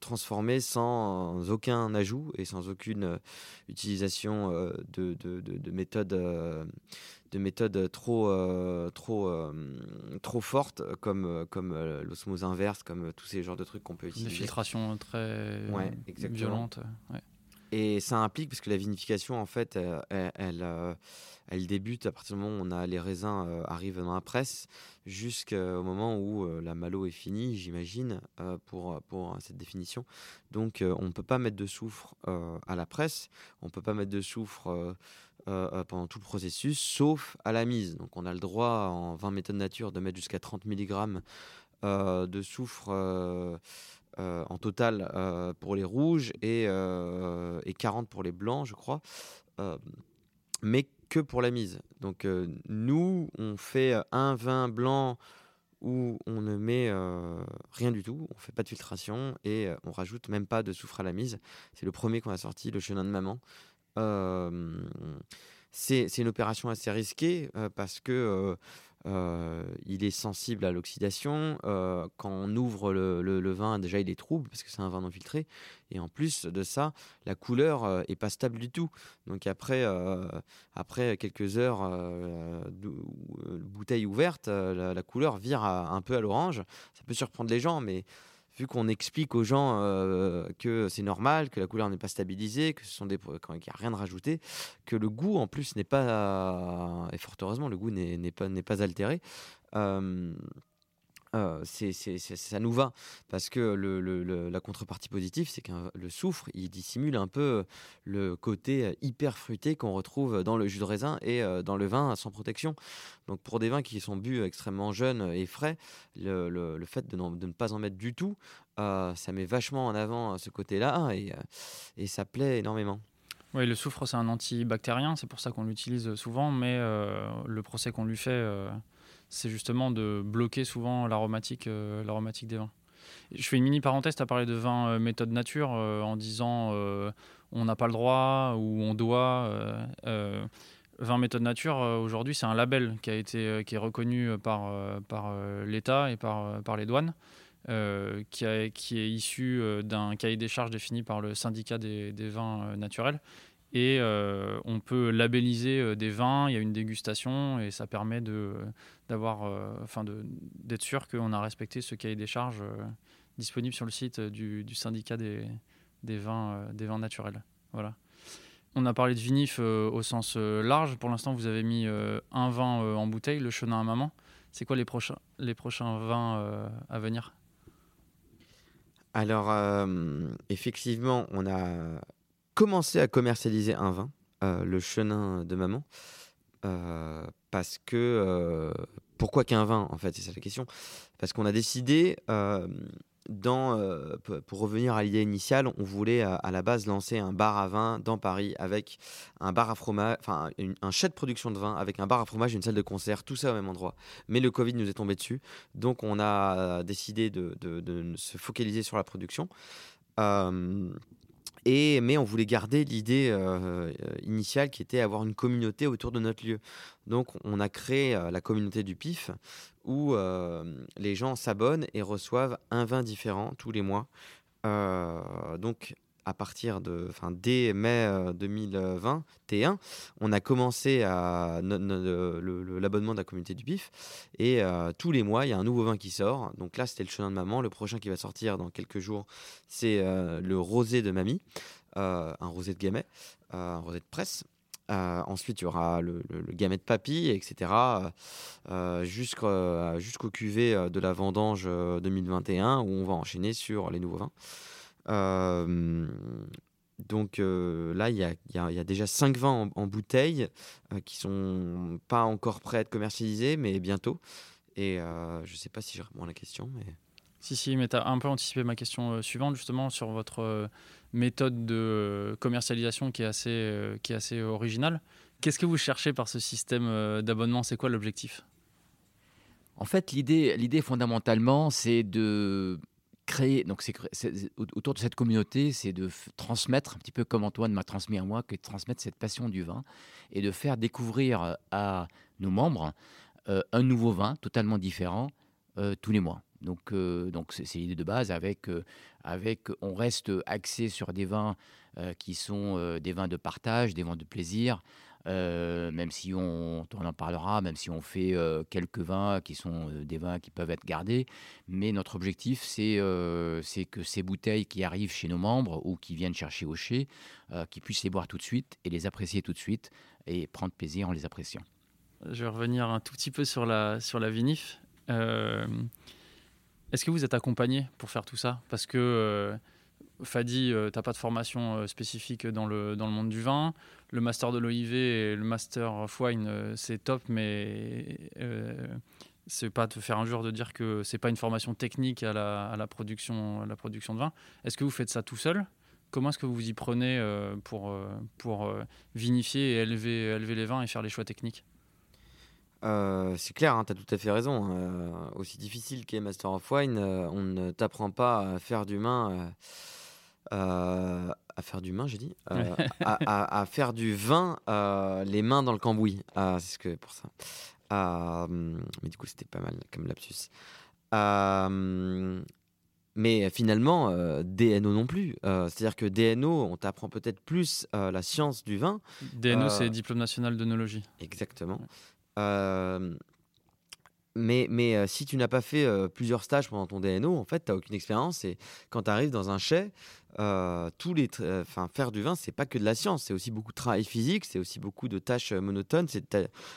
[SPEAKER 1] transformés sans aucun ajout et sans aucune euh, utilisation euh, de, de, de- de méthodes de méthodes trop euh, trop euh, trop fortes comme comme euh, l'osmose inverse comme tous ces genres de trucs qu'on peut
[SPEAKER 2] Des
[SPEAKER 1] utiliser
[SPEAKER 2] filtrations très
[SPEAKER 1] Ouais,
[SPEAKER 2] violentes. ouais.
[SPEAKER 1] Et ça implique, parce que la vinification, en fait, euh, elle, euh, elle débute à partir du moment où on a les raisins euh, arrivent dans la presse, jusqu'au moment où la malo est finie, j'imagine, pour, pour cette définition. Donc, on ne peut pas mettre de soufre à la presse, on ne peut pas mettre de soufre pendant tout le processus, sauf à la mise. Donc, on a le droit, en 20 méthodes nature, de mettre jusqu'à 30 mg de soufre. Euh, en total euh, pour les rouges et, euh, et 40 pour les blancs, je crois, mais que pour la mise. Donc nous, on fait un vin blanc où on ne met rien du tout, on fait pas de filtration et on rajoute même pas de soufre à la mise. C'est le premier qu'on a sorti, le chenin de maman. C'est une opération assez risquée parce que euh, il est sensible à l'oxydation. euh, quand on ouvre le, vin, déjà il est trouble parce que c'est un vin non filtré. Et en plus de ça, la couleur euh, est pas stable du tout. Donc après, euh, après quelques heures, bouteille ouverte, la, la couleur vire à- un peu à l'orange. Ça peut surprendre les gens, mais vu qu'on explique aux gens euh, que c'est normal, que la couleur n'est pas stabilisée, que ce sont des qu'il n'y a rien de rajouté, que le goût en plus n'est pas et fort heureusement le goût n'est pas n'est pas altéré. euh, euh, c'est, ça nous va parce que la contrepartie positive, c'est que le soufre, il dissimule un peu le côté euh, hyper fruité qu'on retrouve dans le jus de raisin et euh, dans le vin sans protection. Donc pour des vins qui sont bu extrêmement jeunes et frais, le, fait de, ne pas en mettre du tout, ça met vachement en avant ce côté-là et, ça plaît énormément.
[SPEAKER 2] Oui, le soufre, c'est un antibactérien, c'est pour ça qu'on l'utilise souvent, mais le procès qu'on lui fait, c'est justement de bloquer souvent l'aromatique euh, l'aromatique des vins. Je fais une mini parenthèse, tu as parlé de vin euh, méthode nature euh, en disant on n'a pas le droit ou on doit. Vin méthode nature, aujourd'hui, c'est un label qui a été qui est reconnu par, par l'État et par, par les douanes. qui, qui, est issu d'un cahier des charges défini par le syndicat des, des vins naturels et euh, on peut labelliser euh, des vins, il y a une dégustation et ça permet d'avoir, euh, enfin d'être sûr qu'on a respecté ce cahier des charges disponible sur le site du, syndicat des, des, vins, des vins naturels. Voilà. On a parlé de vinif au sens large. Pour l'instant, vous avez mis un vin en bouteille, le Chenin à maman. C'est quoi les prochains, les prochains vins à venir?
[SPEAKER 1] Alors, effectivement, on a commencé à commercialiser un vin, euh, le chenin de maman. Euh, parce que. Euh, pourquoi qu'un vin, en fait C'est ça la question. Parce qu'on a décidé. Dans, pour revenir à l'idée initiale, on voulait à, la base lancer un bar à vin dans Paris avec un bar à fromage, enfin un chat de production de vin avec un bar à fromage et une salle de concert, tout ça au même endroit. Mais le Covid nous est tombé dessus, donc on a décidé de se focaliser sur la production mais on voulait garder l'idée euh, initiale qui était avoir une communauté autour de notre lieu. Donc on a créé euh, la communauté du PIF où euh, les gens s'abonnent et reçoivent un vin différent tous les mois. donc à partir de, enfin, dès mai 2020, T1, on a commencé à l'abonnement de la communauté du PIF. Et euh, tous les mois, il y a un nouveau vin qui sort. Donc là, c'était le chenin de maman. Le prochain qui va sortir dans quelques jours, c'est euh, le rosé de mamie, euh, un rosé de gamay, un rosé de presse. ensuite, il y aura le, gamet de papy, etc. jusqu'au jusqu'au cuvée de la vendange 2021 où on va enchaîner sur les nouveaux vins donc là, il y a, y, y a, déjà 5 vins en, bouteille qui sont pas encore prêts à être commercialisés, mais bientôt. Et je ne sais pas si je réponds à la question. Mais...
[SPEAKER 2] Si, si, mais tu as un peu anticipé ma question suivante, justement, sur votre méthode de commercialisation qui est assez, qui est assez originale. Qu'est-ce que vous cherchez par ce système d'abonnement? C'est quoi l'objectif?
[SPEAKER 3] En fait, l'idée fondamentalement, c'est de créer, donc c'est, autour de cette communauté, c'est de transmettre, un petit peu comme Antoine m'a transmis à moi, que de transmettre cette passion du vin et de faire découvrir euh, à nos membres euh, un nouveau vin totalement différent euh, tous les mois. Donc, donc c'est, l'idée de base avec, avec, on reste axé sur des vins qui sont des vins de partage, des vins de plaisir, euh, même si on, en parlera, même si on fait euh, quelques vins qui sont euh, des vins qui peuvent être gardés. Mais notre objectif, c'est que ces bouteilles qui arrivent chez nos membres ou qui viennent chercher au chai, qu'ils puissent les boire tout de suite et les apprécier tout de suite et prendre plaisir en les appréciant.
[SPEAKER 2] Je vais revenir un tout petit peu sur la, sur la vinif. Est-ce que vous êtes accompagné pour faire tout ça? Parce que Fadi, tu n'as pas de formation spécifique dans le, dans le monde du vin le master de l'OIV et le master of wine, euh, c'est top, mais euh, c'est pas te faire un jour de dire que c'est pas une formation technique à la, production, la production de vin. Est-ce que vous faites ça tout seul? Comment est-ce que vous vous y prenez euh, pour, pour vinifier et élever, élever les vins et faire les choix techniques?
[SPEAKER 1] C'est clair, hein, tu as tout à fait raison. aussi difficile qu'est Master of Wine, on ne t'apprend pas à faire du vin euh, à faire du vin, j'ai dit, euh, à, faire du vin, euh, les mains dans le cambouis. c'est ce que pour ça. mais du coup, c'était pas mal comme lapsus. mais finalement, DNO non plus. C'est-à-dire que DNO, on t'apprend peut-être plus la science du vin.
[SPEAKER 2] DNO, c'est Diplôme national d'œnologie.
[SPEAKER 1] Exactement. Mais, mais euh, si tu n'as pas fait euh, plusieurs stages pendant ton DNO, en fait, tu n'as aucune expérience. Et quand tu arrives dans un chai, euh, tous les enfin faire du vin, c'est pas que de la science, c'est aussi beaucoup de travail physique, c'est aussi beaucoup de tâches monotones, c'est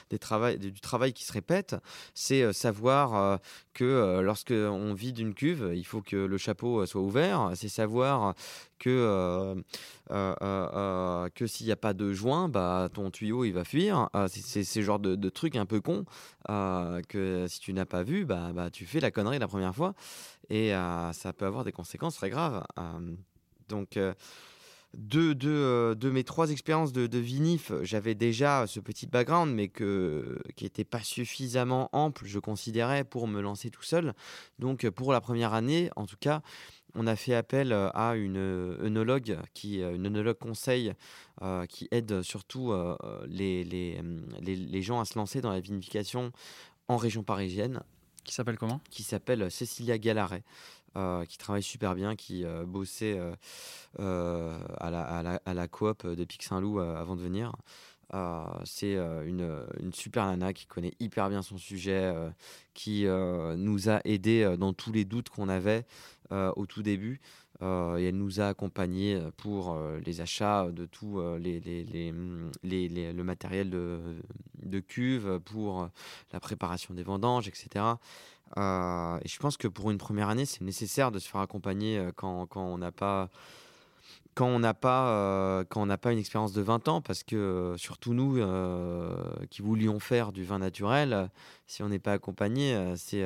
[SPEAKER 1] des travail, du travail qui se répète. C'est savoir que lorsque on vide une cuve, il faut que le chapeau soit ouvert. C'est savoir que que s'il n'y a pas de joint, bah ton tuyau il va fuir. c'est ce genre de, de trucs un peu cons que si tu n'as pas vu, bah, bah, tu fais la connerie la première fois et ça peut avoir des conséquences très graves. Donc, de, de, mes trois expériences de, de vinif, j'avais déjà ce petit background, mais que, qui n'était pas suffisamment ample, je considérais, pour me lancer tout seul. Donc, pour la première année, en tout cas, on a fait appel à une œnologue, qui, une œnologue conseil qui aide surtout les, les, les, les gens à se lancer dans la vinification en région parisienne.
[SPEAKER 2] Qui s'appelle comment?
[SPEAKER 1] Qui s'appelle Cécilia Gallaret. Qui travaille super bien, qui bossait à, la, à, la, coop de Pic Saint-Loup avant de venir. Euh, c'est euh, une, super nana qui connaît hyper bien son sujet, euh, qui nous a aidés dans tous les doutes qu'on avait au tout début. et elle nous a accompagnés pour les achats de tout le matériel de, cuve, pour la préparation des vendanges, etc. et je pense que pour une première année, c'est nécessaire de se faire accompagner quand, quand on n'a pas quand on n'a pas, euh, pas une expérience de 20 ans, parce que euh, surtout nous euh, qui voulions faire du vin naturel, si on n'est pas accompagné, c'est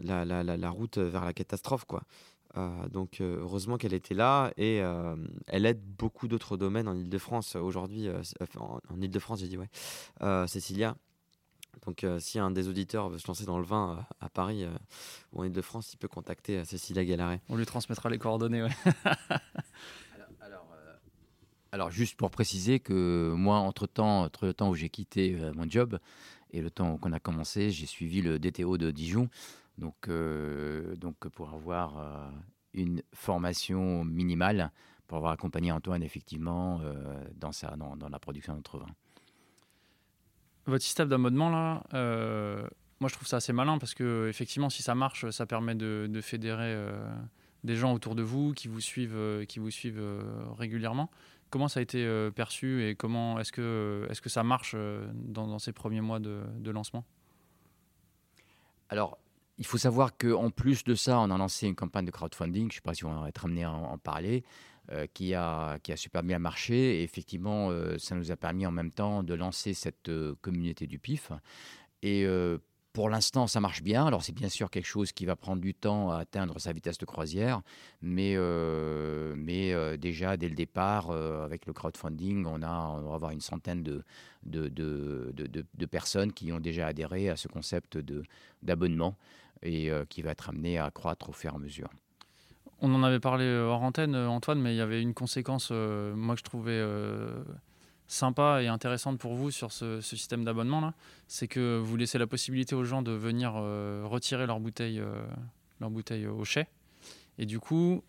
[SPEAKER 1] la, route vers la catastrophe. quoi. donc heureusement qu'elle était là et elle aide beaucoup d'autres domaines en Ile-de-France aujourd'hui. en, en Ile-de-France, j'ai dit ouais. Cécilia, donc, euh, si un des auditeurs veut se lancer dans le vin euh, à, Paris euh, ou en Ile-de-France, il peut contacter Cécilia Gallaret.
[SPEAKER 2] On lui transmettra les coordonnées, ouais.
[SPEAKER 3] alors, juste pour préciser que moi, entre le temps où j'ai quitté mon job et le temps qu'on a commencé, j'ai suivi le DTO de Dijon. Donc, donc pour avoir une formation minimale, pour avoir accompagné Antoine, effectivement, dans, sa, dans, dans la production de notre vin.
[SPEAKER 2] Votre système d'abonnement, là, euh, moi je trouve ça assez malin parce que, effectivement, si ça marche, ça permet de, fédérer euh, des gens autour de vous qui vous suivent, euh, qui vous suivent régulièrement. Comment ça a été perçu et comment est-ce que, est que ça marche dans, ces premiers mois de, lancement?
[SPEAKER 3] Alors, il faut savoir qu'en plus de ça, on a lancé une campagne de crowdfunding. Je ne sais pas si on va être amené à en parler. Euh, qui, a, qui a super bien marché. Et effectivement, euh, ça nous a permis en même temps de lancer cette euh, communauté du PIF. Et pour l'instant, ça marche bien. Alors, c'est bien sûr quelque chose qui va prendre du temps à atteindre sa vitesse de croisière, mais, mais déjà, dès le départ, avec le crowdfunding, on, a, on va avoir une centaine de, de, de, de, personnes qui ont déjà adhéré à ce concept d'abonnement et qui va être amené à croître au fur et à mesure.
[SPEAKER 2] On en avait parlé euh, hors antenne, euh, Antoine, mais il y avait une conséquence, euh, moi, que je trouvais sympa et intéressante pour vous sur ce, système d'abonnement c'est que vous laissez la possibilité aux gens de venir retirer leur bouteille, leur bouteille au chai. Et du coup,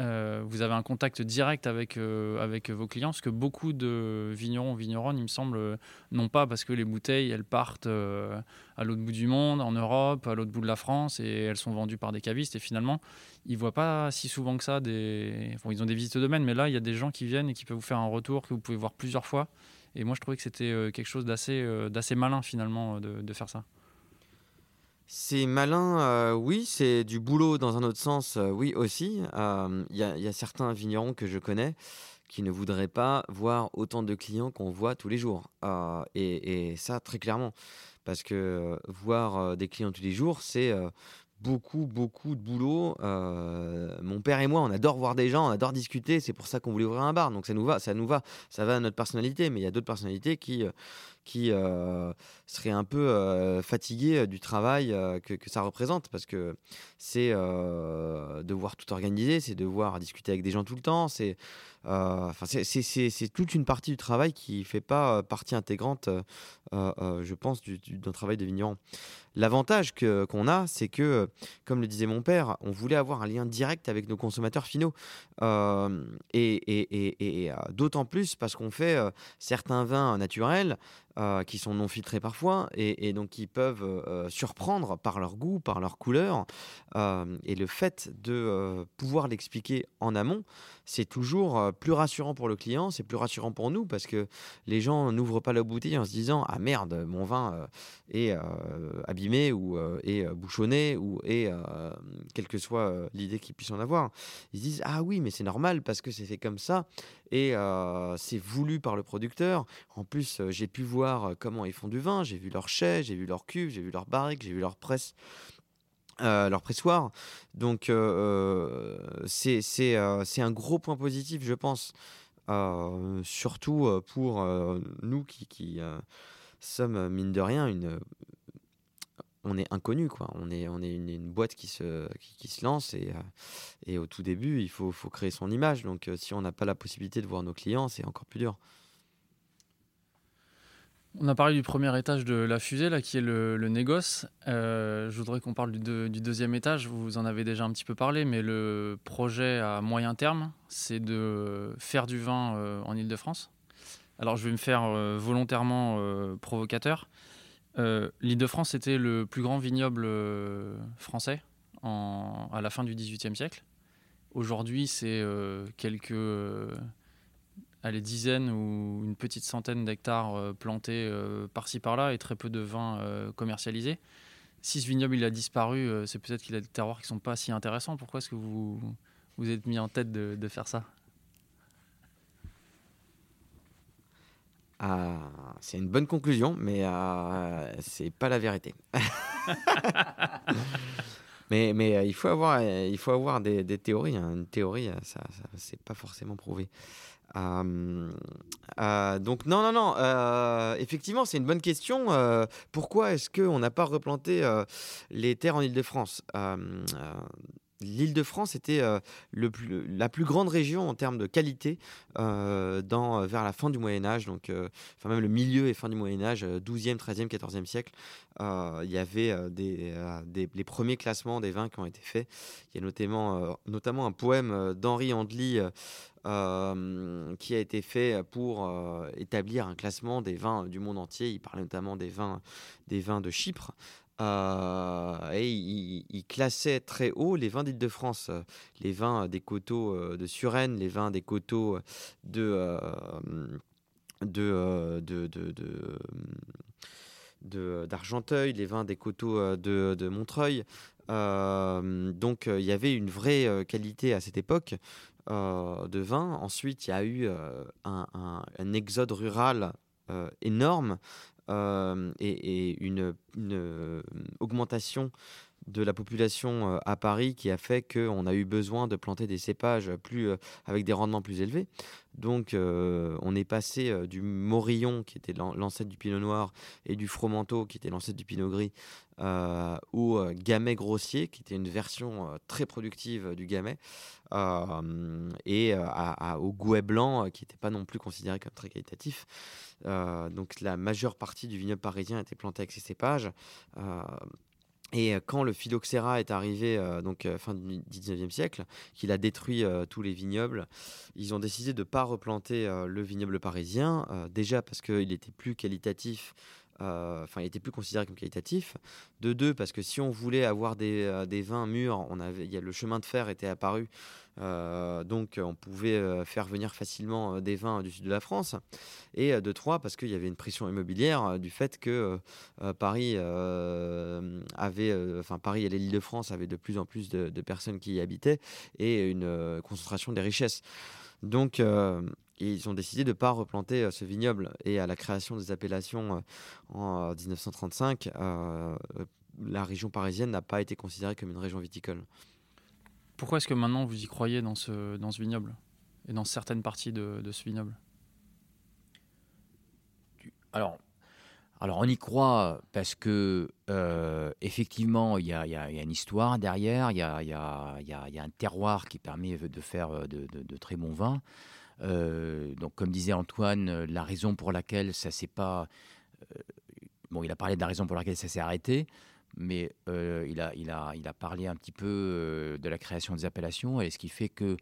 [SPEAKER 2] euh, vous avez un contact direct avec, euh, avec vos clients, ce que beaucoup de vignerons ou vigneronnes, il me semble, euh, n'ont pas parce que les bouteilles, elles partent à l'autre bout du monde, en Europe, à l'autre bout de la France, et elles sont vendues par des cavistes. Et finalement, ils ne voient pas si souvent que ça des. Bon, ils ont des visites de domaine, mais là, il y a des gens qui viennent et qui peuvent vous faire un retour que vous pouvez voir plusieurs fois. Et moi, je trouvais que c'était quelque chose d'assez malin, finalement, de, de faire ça.
[SPEAKER 1] C'est malin, euh, oui, c'est du boulot dans un autre sens, euh, oui aussi. Il euh, y, a certains vignerons que je connais qui ne voudraient pas voir autant de clients qu'on voit tous les jours. Et, et, ça, très clairement. Parce que voir des clients tous les jours, c'est beaucoup, beaucoup de boulot. mon père et moi, on adore voir des gens, on adore discuter. C'est pour ça qu'on voulait ouvrir un bar. Donc ça nous va, ça nous va, ça va à notre personnalité. Mais il y a d'autres personnalités qui qui euh, serait un peu euh, fatigué euh, du travail que, ça représente parce que c'est devoir tout organiser, c'est devoir discuter avec des gens tout le temps, c'est enfin toute une partie du travail qui fait pas partie intégrante, je pense, d'un travail de vigneron. L'avantage qu'on a, c'est que, comme le disait mon père, on voulait avoir un lien direct avec nos consommateurs finaux. et, et d'autant plus parce qu'on fait certains vins naturels euh, qui sont non filtrés parfois et, donc qui peuvent euh, surprendre par leur goût, par leur couleur. Euh, et le fait de pouvoir l'expliquer en amont, c'est toujours plus rassurant pour le client, c'est plus rassurant pour nous parce que les gens n'ouvrent pas la bouteille en se disant ah merde mon vin est abîmé ou est bouchonné ou est quelle que soit l'idée qu'ils puissent en avoir. Ils se disent ah oui mais c'est normal parce que c'est fait comme ça et c'est voulu par le producteur. En plus j'ai pu voir euh, comment ils font du vin, j'ai vu leur chai, j'ai vu leur cuve, j'ai vu leur barrique, j'ai vu leur presse. Euh, leur pressoir. Donc euh, c'est un gros point positif, je pense, surtout pour nous qui, qui sommes, mine de rien, une, on est inconnu, quoi. On est, on est une, boîte qui se, qui, se lance et, et, au tout début, il faut, faut créer son image. Donc, si on n'a pas la possibilité de voir nos clients, c'est encore plus dur.
[SPEAKER 2] On a parlé du premier étage de la fusée, là, qui est le, négoce. Euh, je voudrais qu'on parle du, deuxième étage. Vous en avez déjà un petit peu parlé, mais le projet à moyen terme, c'est de faire du vin euh, en Ile-de-France. Alors, je vais me faire euh, volontairement provocateur. L'Île-de-France était le plus grand vignoble français à la fin du XVIIIe siècle. Aujourd'hui, c'est quelques les dizaines ou une petite centaine d'hectares euh, plantés euh, par-ci par-là et très peu de vins euh, commercialisés. Si ce vignoble il a disparu, c'est peut-être qu'il a des terroirs qui ne sont pas si intéressants. Pourquoi est-ce que vous vous êtes mis en tête de, faire ça?
[SPEAKER 1] Ah, C'est une bonne conclusion, mais c'est pas la vérité. mais mais il faut avoir, il faut avoir des, théories. Hein. Une théorie, ça, ça c'est pas forcément prouvé. Euh, euh, donc non, non, non. Euh, effectivement, c'est une bonne question. pourquoi est-ce qu'on n'a pas replanté les terres en Ile-de-France L'Île-de-France était plus, la plus grande région en termes de qualité dans, vers la fin du Moyen Âge, donc enfin même le milieu et fin du Moyen Âge, 12e, 13e, 14e siècle. il y avait des, les premiers classements des vins qui ont été faits. Il y a notamment, un poème d'Henri Andely euh, qui a été fait pour euh, établir un classement des vins du monde entier. Il parlait notamment des vins de Chypre. Euh, et il, classait très haut les vins d'Île-de-France, les vins des coteaux de Suresnes, les vins des coteaux de, de, d'Argenteuil, les vins des coteaux de, Montreuil. donc il y avait une vraie qualité à cette époque. Euh, de vin. Ensuite, il y a eu euh, un, exode rural euh, énorme et, une, augmentation de la population à Paris qui a fait qu'on a eu besoin de planter des cépages plus, avec des rendements plus élevés. Donc on est passé du Morillon, qui était l'ancêtre du Pinot Noir, et du Fromenteau, qui était l'ancêtre du Pinot Gris, au Gamay grossier, qui était une version très productive du Gamay. Euh, et euh, au Gouet blanc, euh, qui n'était pas non plus considéré comme très qualitatif. donc la majeure partie du vignoble parisien était plantée avec ces cépages. Et quand le phylloxéra est arrivé, donc fin du 19e siècle, qu'il a détruit tous les vignobles, ils ont décidé de ne pas replanter le vignoble parisien, déjà parce qu'il était plus qualitatif enfin, il était plus considéré comme qualitatif. De deux, parce que si on voulait avoir des, euh, vins mûrs, on avait, y a, le chemin de fer était apparu, euh, donc on pouvait faire venir facilement des vins du sud de la France. Et de trois, parce qu'il y avait une pression immobilière du fait que Paris avait, enfin Paris et l'Île-de-France avaient de plus en plus de, de, personnes qui y habitaient et une concentration des richesses. Donc ils ont décidé de ne pas replanter euh, ce vignoble. Et à la création des appellations euh, en 1935, euh, la région parisienne n'a pas été considérée comme une région viticole.
[SPEAKER 2] Pourquoi est-ce que maintenant vous y croyez dans ce, dans ce vignoble et dans certaines parties de, ce vignoble?
[SPEAKER 3] Alors, alors, on y croit parce que effectivement, il y, y, a une histoire derrière, il y a, y, a, y a, un terroir qui permet de faire de, de très bons vins. Euh, donc, comme disait Antoine, euh, la raison pour laquelle ça s'est pas. Euh, bon, il a parlé de la raison pour laquelle ça s'est arrêté, mais il, a, il, a, il a parlé un petit peu de la création des appellations, et ce qui fait que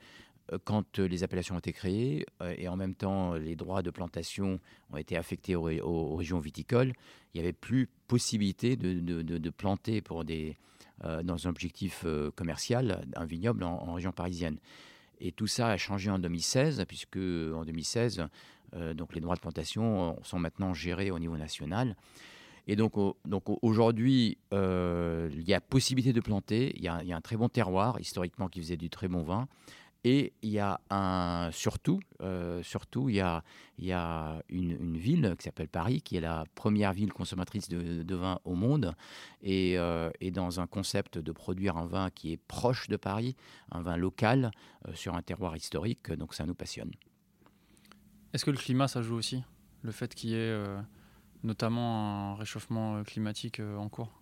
[SPEAKER 3] quand les appellations ont été créées et en même temps les droits de plantation ont été affectés aux, régions viticoles, il n'y avait plus possibilité de, de, de, planter pour des, dans un objectif commercial un vignoble en région parisienne. Et tout ça a changé en 2016, puisque en 2016, euh, donc les droits de plantation sont maintenant gérés au niveau national. Et donc, donc aujourd'hui, euh, il y a possibilité de planter. Il y, a, il y, a, un très bon terroir historiquement qui faisait du très bon vin. Et il y a un, surtout, euh, surtout il y a, y a une, ville qui s'appelle Paris, qui est la première ville consommatrice de, vin au monde, euh, et, dans un concept de produire un vin qui est proche de Paris, un vin local euh, sur un terroir historique. Donc ça nous passionne.
[SPEAKER 2] Est-ce que le climat, ça joue aussi? Le fait qu'il y ait notamment un réchauffement climatique en cours?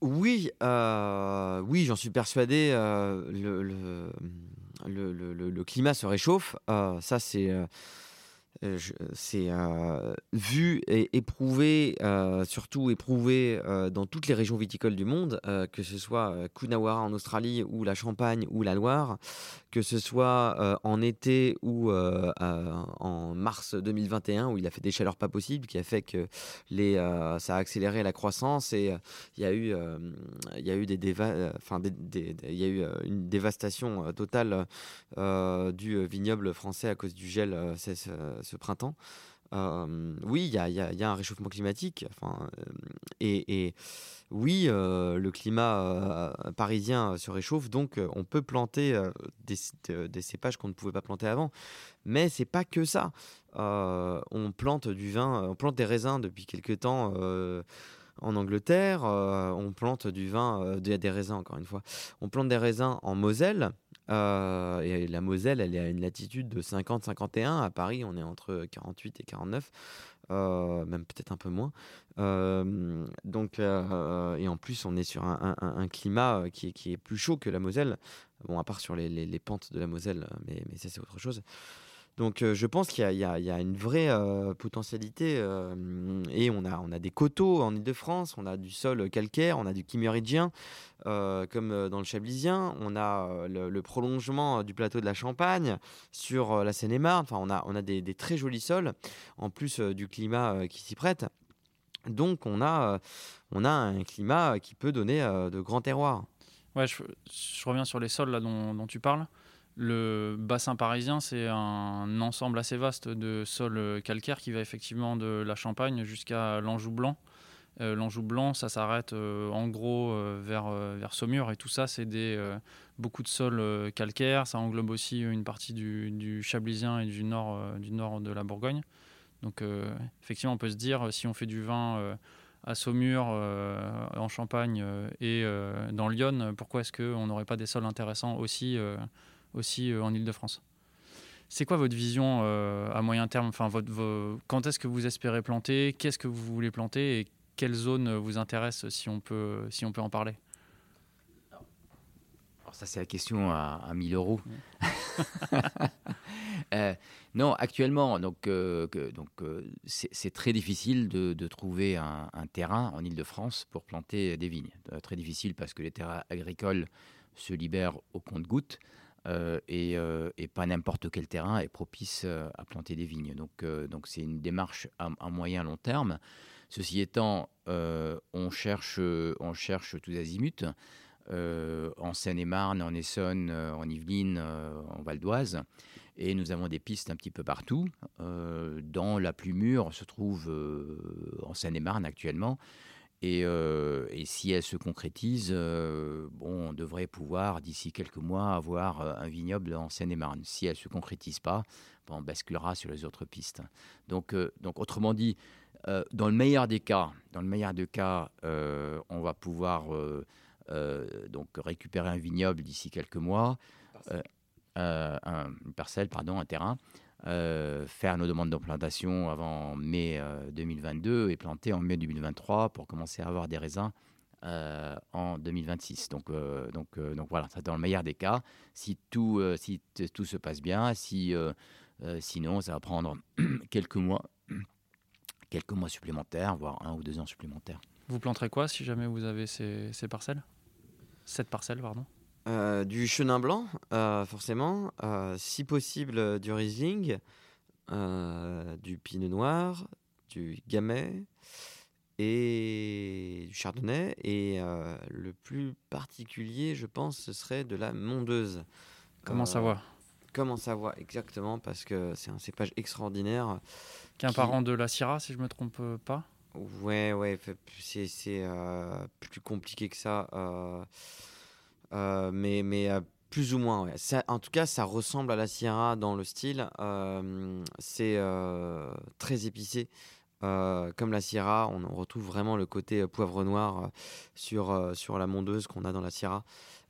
[SPEAKER 1] Oui, euh, oui, j'en suis persuadé. euh, le, le, climat se réchauffe. euh, ça, c'est c'est euh, vu et éprouvé, euh, surtout éprouvé euh, dans toutes les régions viticoles du monde, euh, que ce soit euh, Coonawarra en Australie ou la Champagne ou la Loire, que ce soit euh, en été ou euh, euh, en mars 2021 où il a fait des chaleurs pas possibles, qui a fait que les, euh, ça a accéléré la croissance et euh, il y a eu, euh, il y a eu euh, euh, une dévastation euh, totale euh, du euh, vignoble français à cause du gel euh, ce, printemps. Euh, oui, il y a, un réchauffement climatique. Enfin, euh, et, oui, euh, le climat parisien se réchauffe, donc on peut planter des, de- des cépages qu'on ne pouvait pas planter avant. Mais c'est pas que ça. On plante du vin, on plante des raisins depuis quelque temps. En Angleterre, euh, on plante du vin, euh, des, raisins encore une fois. On plante des raisins en Moselle, euh, et la Moselle, elle est à une latitude de 50-51. À Paris, on est entre 48 et 49, euh, même peut-être un peu moins. Donc, et en plus, on est sur un, climat qui est, plus chaud que la Moselle. Bon, à part sur les, pentes de la Moselle, mais ça, c'est autre chose. Donc, je pense qu'il y, a- une vraie potentialité. et on a, des coteaux en Ile-de-France, on a du sol calcaire, on a du chiméridien, comme dans le Chablisien. On a le, prolongement du plateau de la Champagne sur la Seine-et-Marne. Enfin, on a, des, très jolis sols, en plus du climat qui s'y prête. Donc, on a, un climat qui peut donner de grands terroirs.
[SPEAKER 2] Ouais, je, reviens sur les sols là dont tu parles. Le bassin parisien, c'est un ensemble assez vaste de sols euh, calcaires qui va effectivement de la Champagne jusqu'à l'Anjou blanc. Euh, L'Anjou blanc, ça s'arrête euh, en gros vers, vers Saumur et tout ça, c'est des, beaucoup de sols calcaires. Ça englobe aussi une partie du, du Chablisien et du nord, du nord de la Bourgogne. Donc effectivement, on peut se dire, si on fait du vin à Saumur, en Champagne et dans Lyon, pourquoi est-ce qu'on n'aurait pas des sols intéressants aussi, aussi euh, en Ile-de-France. C'est quoi votre vision euh, à moyen terme? Enfin, votre, vos- Quand est-ce que vous espérez planter? Qu'est-ce que vous voulez planter? Et quelle zone vous intéresse si on peut, si on peut en parler?
[SPEAKER 3] Alors ça, c'est la question à, à 1000 euros. Euh, non, actuellement, donc, euh, que- donc euh, c'est très difficile de, de trouver un, un terrain en Ile-de-France pour planter des vignes. Très difficile parce que les terrains agricoles se libèrent au compte-gouttes et, euh, et pas n'importe quel terrain est propice euh, à planter des vignes. Donc, euh, donc c'est une démarche à, à moyen long terme. Ceci étant, euh, on cherche, on cherche tous azimuts euh, en Seine-et-Marne, en Essonne, euh, en Yvelines, euh, en Val d'Oise. Et nous avons des pistes un petit peu partout. Euh, dans la plus mûre se trouve euh, en Seine-et-Marne actuellement. Et, euh, et si elle se concrétise, euh, bon, on devrait pouvoir d'ici quelques mois avoir euh, un vignoble en Seine-et-Marne. Si elle ne se concrétise pas, bon, on basculera sur les autres pistes. Donc, euh, donc autrement dit, dans le meilleur des cas, dans le meilleur des cas, on va pouvoir donc récupérer un vignoble d'ici quelques mois, euh, euh, un- une parcelle, pardon, un terrain, euh, faire nos demandes d'implantation avant mai euh, 2022 et planter en mai 2023 pour commencer à avoir des raisins euh, en 2026. Donc, euh, donc, euh, donc voilà, ça dans le meilleur des cas. Si tout, euh, si tout se passe bien, si, euh, euh, sinon ça va prendre quelques mois, quelques mois supplémentaires, voire un ou deux ans supplémentaires.
[SPEAKER 2] Vous planterez quoi si jamais vous avez ces, ces parcelles? Cette parcelle, pardon.
[SPEAKER 1] Euh, du chenin blanc, euh, forcément. euh, si possible, du Riesling, du Pinot Noir, du Gamay et du Chardonnay. Et le plus particulier, je pense, ce serait de la Mondeuse.
[SPEAKER 2] Comment savoir
[SPEAKER 1] Comment savoir exactement? Parce que c'est un cépage extraordinaire.
[SPEAKER 2] Qu'un
[SPEAKER 1] qui-
[SPEAKER 2] parent de la Syrah, si je me trompe pas?
[SPEAKER 1] Ouais, ouais, c'est plus compliqué que ça. Euh, mais mais euh, plus ou moins, ouais. Ça- en tout cas, ça ressemble à la Sierra dans le style. euh, c'est euh, très épicé. Euh, comme la Sierra, on retrouve vraiment le côté poivre noir sur, sur la mondeuse qu'on a dans la Sierra.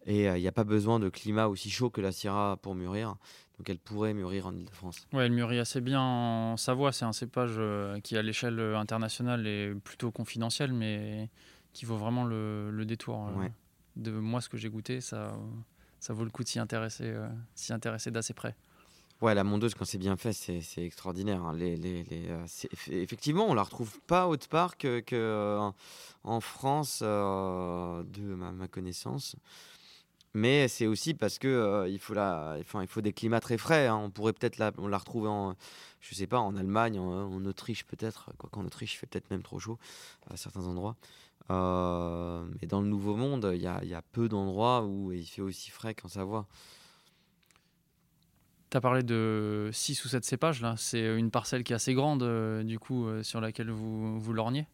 [SPEAKER 1] Et il n'y a pas besoin de climat aussi chaud que la Sierra pour mûrir. Donc elle pourrait mûrir en Ile-de-France.
[SPEAKER 2] Ouais, elle mûrit assez bien en Savoie. C'est un cépage qui, à l'échelle internationale, est plutôt confidentiel, mais qui vaut vraiment le, le détour.
[SPEAKER 1] Ouais.
[SPEAKER 2] De moi, ce que j'ai goûté, ça, ça vaut le coup de s'y intéresser, euh, intéresser d'assez près.
[SPEAKER 1] Ouais, la mondeuse, quand c'est bien fait, c'est extraordinaire. hein. Les, les, euh, effectivement, on la retrouve pas autre part que, que, euh, en- France, de ma, ma connaissance. Mais c'est aussi parce que il faut enfin, faut des climats très frais. hein. On pourrait peut-être la, la retrouver en, je sais pas, en Allemagne, en, en Autriche peut-être. Quoiqu'en Autriche, il fait peut-être même trop chaud à certains endroits. Euh, mais dans le Nouveau Monde, il y a, il y a peu d'endroits où il fait aussi frais qu'en Savoie.
[SPEAKER 2] Tu as parlé de 6 ou 7 cépages, là. C'est une parcelle qui est assez grande, euh, du coup, euh, sur laquelle vous, vous lorgnez.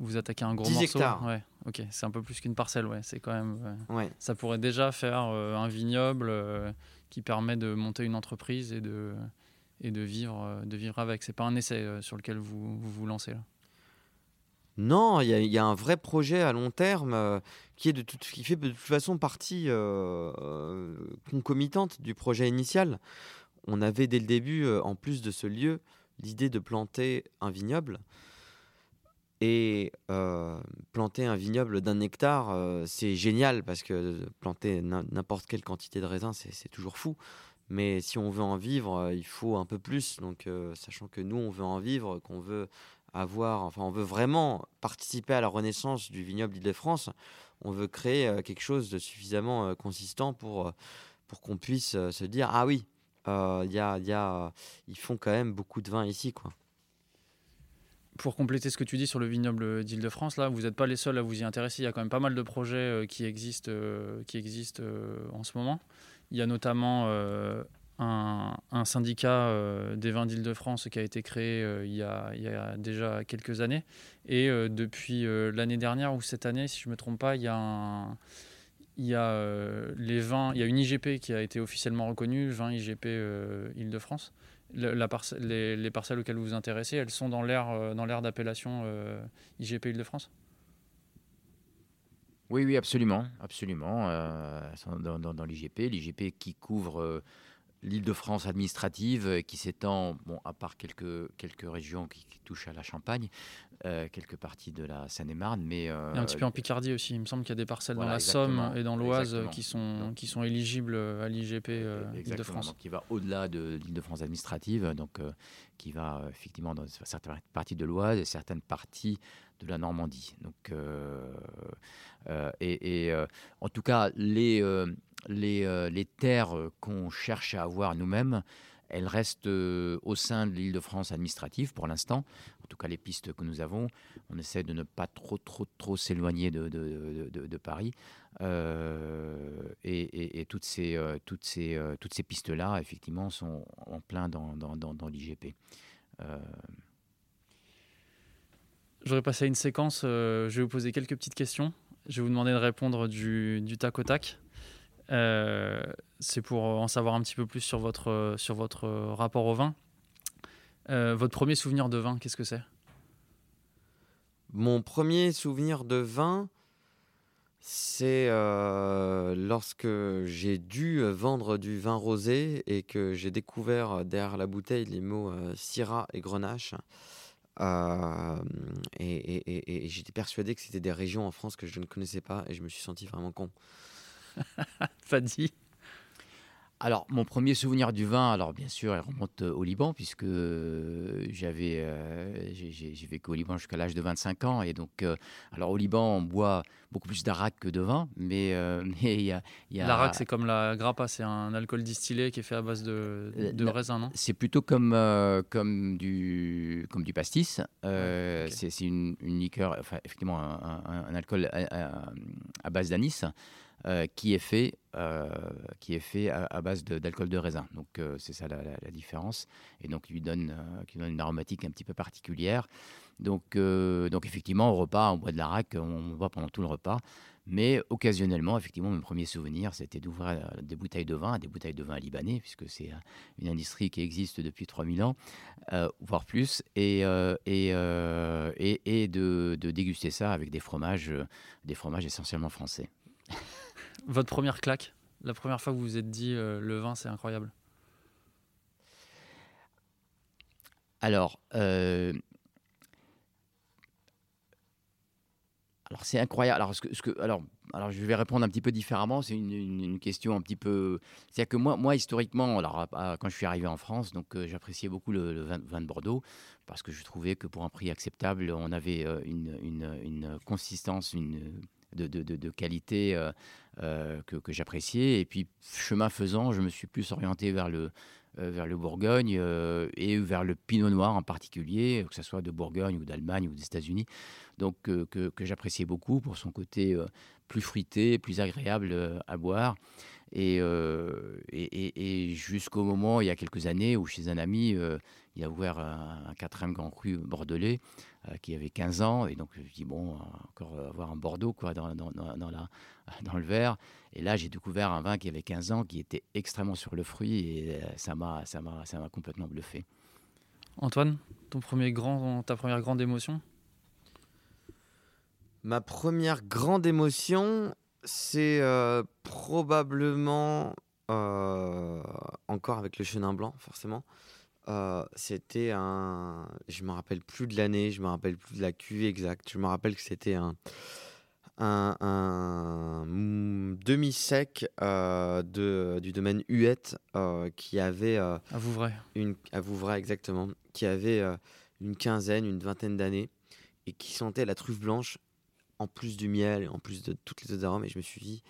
[SPEAKER 2] Vous attaquez un gros
[SPEAKER 1] 10
[SPEAKER 2] morceau.
[SPEAKER 1] hectares.
[SPEAKER 2] Ouais, ok. C'est un peu plus qu'une parcelle, ouais. C'est quand même. euh,
[SPEAKER 1] Ouais.
[SPEAKER 2] ça pourrait déjà faire un vignoble qui permet de monter une entreprise et de, et de, vivre, de vivre avec. C'est pas un essai sur lequel vous vous, vous lancez, là.
[SPEAKER 1] Non, il y, a- un vrai projet à long terme euh, qui, est de toute- qui fait de toute façon partie euh, euh, concomitante du projet initial. On avait dès le début, en plus de ce lieu, l'idée de planter un vignoble. Et planter un vignoble d'un hectare, c'est génial parce que planter n'im- n'importe quelle quantité de raisin, c'est toujours fou. Mais si on veut en vivre, il faut un peu plus. Donc, sachant que nous, on veut en vivre, qu'on veut avoir, enfin, on veut vraiment participer à la renaissance du vignoble d'Île-de-France. On veut créer euh, quelque chose de suffisamment euh, consistant pour, euh, pour qu'on puisse se dire ah oui, y a, y a, ils font quand même beaucoup de vin ici, quoi.
[SPEAKER 2] Pour compléter ce que tu dis sur le vignoble d'Île-de-France, là, vous n'êtes pas les seuls à vous y intéresser. Il y a quand même pas mal de projets qui existent, qui existent en ce moment. Il y a notamment un, syndicat euh, des vins d'Île-de-France qui a été créé euh, il, y a, déjà quelques années. Et euh, depuis l'année dernière ou cette année, si je ne me trompe pas, il y a les vins, il y a une IGP qui a été officiellement reconnue, vin IGP euh, Île-de-France. Les, les parcelles auxquelles vous vous intéressez, elles sont dans l'aire d'appellation IGP Île-de-France?
[SPEAKER 3] Oui, oui, absolument, absolument. dans, l'IGP, l'IGP qui couvre l'Île-de-France administrative, euh, qui s'étend, bon, à part quelques, quelques régions qui, qui touchent à la Champagne, euh, quelques parties de la Seine-et-Marne, mais euh,
[SPEAKER 2] Et un petit peu en Picardie aussi. Il me semble qu'il y a des parcelles
[SPEAKER 3] voilà,
[SPEAKER 2] dans la Somme et dans l'Oise qui sont,
[SPEAKER 3] Donc-
[SPEAKER 2] qui sont éligibles à l'IGP euh, Île-de-France.
[SPEAKER 3] qui va au-delà de l'Île-de-France administrative, donc qui va effectivement dans certaines parties de l'Oise et certaines parties de la Normandie. Donc, et, et, en tout cas, les, les, euh, les terres euh, qu'on cherche à avoir nous-mêmes, elles restent euh, au sein de l'Île-de-France administrative pour l'instant. En tout cas, les pistes que nous avons, on essaie de ne pas trop, trop, trop s'éloigner de, Paris. Et, toutes ces, toutes ces, toutes ces pistes-là, effectivement, sont en plein dans, dans, dans, l'IGP. Euh,
[SPEAKER 2] Je voudrais passer à une séquence. je vais vous poser quelques petites questions. Je vais vous demander de répondre du tac au tac. Euh, C'est pour en savoir un petit peu plus sur votre, sur votre rapport au vin. Euh, votre premier souvenir de vin, qu'est-ce que c'est?
[SPEAKER 1] Mon premier souvenir de vin, c'est euh, lorsque j'ai dû vendre du vin rosé et que j'ai découvert derrière la bouteille les mots Syrah et Grenache. Et j'étais persuadé que c'était des régions en France que je ne connaissais pas et je me suis senti vraiment con.
[SPEAKER 2] Fadi
[SPEAKER 3] Alors, mon premier souvenir du vin, alors bien sûr, il remonte euh, au Liban, puisque euh, j'avais, euh, j'ai- vécu au Liban jusqu'à l'âge de 25 ans. Et donc, euh, alors au Liban, on boit beaucoup plus d'arak que de vin, mais euh, il y a.
[SPEAKER 2] L'arac, c'est comme la grappa, c'est un alcool distillé qui est fait à base de, raisin, non?
[SPEAKER 3] C'est plutôt comme, comme, du, comme du pastis. C'est une, une liqueur, enfin, effectivement, un, un- un alcool à, à- à base d'anis qui est fait, euh, qui est fait à, base d'alcool de, raisin. Donc, euh, c'est ça la, différence. Et donc, il lui donne, euh, donne une aromatique un petit peu particulière. Donc, euh, donc effectivement, au repas, on boit de l'arak, on boit pendant tout le repas. Mais occasionnellement, effectivement, mon premier souvenir, c'était d'ouvrir euh, des bouteilles de vin, des bouteilles de vin libanais, puisque c'est euh, une industrie qui existe depuis 3000 ans, euh, voire plus, et, euh, et, euh, et, de, de déguster ça avec des fromages, euh, des fromages essentiellement français.
[SPEAKER 2] Votre première claque La première fois que vous vous êtes dit euh, le vin, c'est incroyable
[SPEAKER 3] Alors, euh, alors c'est incroyable. Alors, ce que, alors, je vais répondre un petit peu différemment. C'est une, question un petit peu. C'est-à-dire que moi, moi historiquement, alors, quand je suis arrivé en France, donc euh, j'appréciais beaucoup le, vin, de Bordeaux parce que je trouvais que pour un prix acceptable, on avait une, une consistance, une de, qualité euh, euh, que, j'appréciais. Et puis chemin faisant, je me suis plus orienté vers le euh, vers le Bourgogne et vers le Pinot Noir en particulier, que ce soit de Bourgogne ou d'Allemagne ou des États-Unis donc que, j'appréciais beaucoup pour son côté plus fruité, plus agréable à boire. Et, euh, et, et- et jusqu'au moment, il y a quelques années, où chez un ami, euh, il a ouvert un, un quatrième grand cru bordelais euh, qui avait 15 ans. Et donc, je me dis, bon, encore avoir un Bordeaux quoi, dans, dans, dans, dans la, dans le verre. Et là, j'ai découvert un vin qui avait 15 ans, qui était extrêmement sur le fruit. Et euh, ça m'a ça m'a- ça m'a complètement bluffé.
[SPEAKER 2] Antoine, ton premier grand, ta première grande émotion?
[SPEAKER 1] Ma première grande émotion, c'est euh, probablement euh, encore avec le chenin blanc, forcément. Euh, c'était un. Je me rappelle plus de l'année, je me rappelle plus de la cuvée exacte. Je me rappelle que c'était un, un, un demi-sec euh, de, du domaine Huette euh, qui avait
[SPEAKER 2] À
[SPEAKER 1] une, à Vouvray exactement, qui avait une quinzaine, une vingtaine d'années et qui sentait la truffe blanche en plus du miel, et en plus de toutes les autres arômes. Et je me suis dit,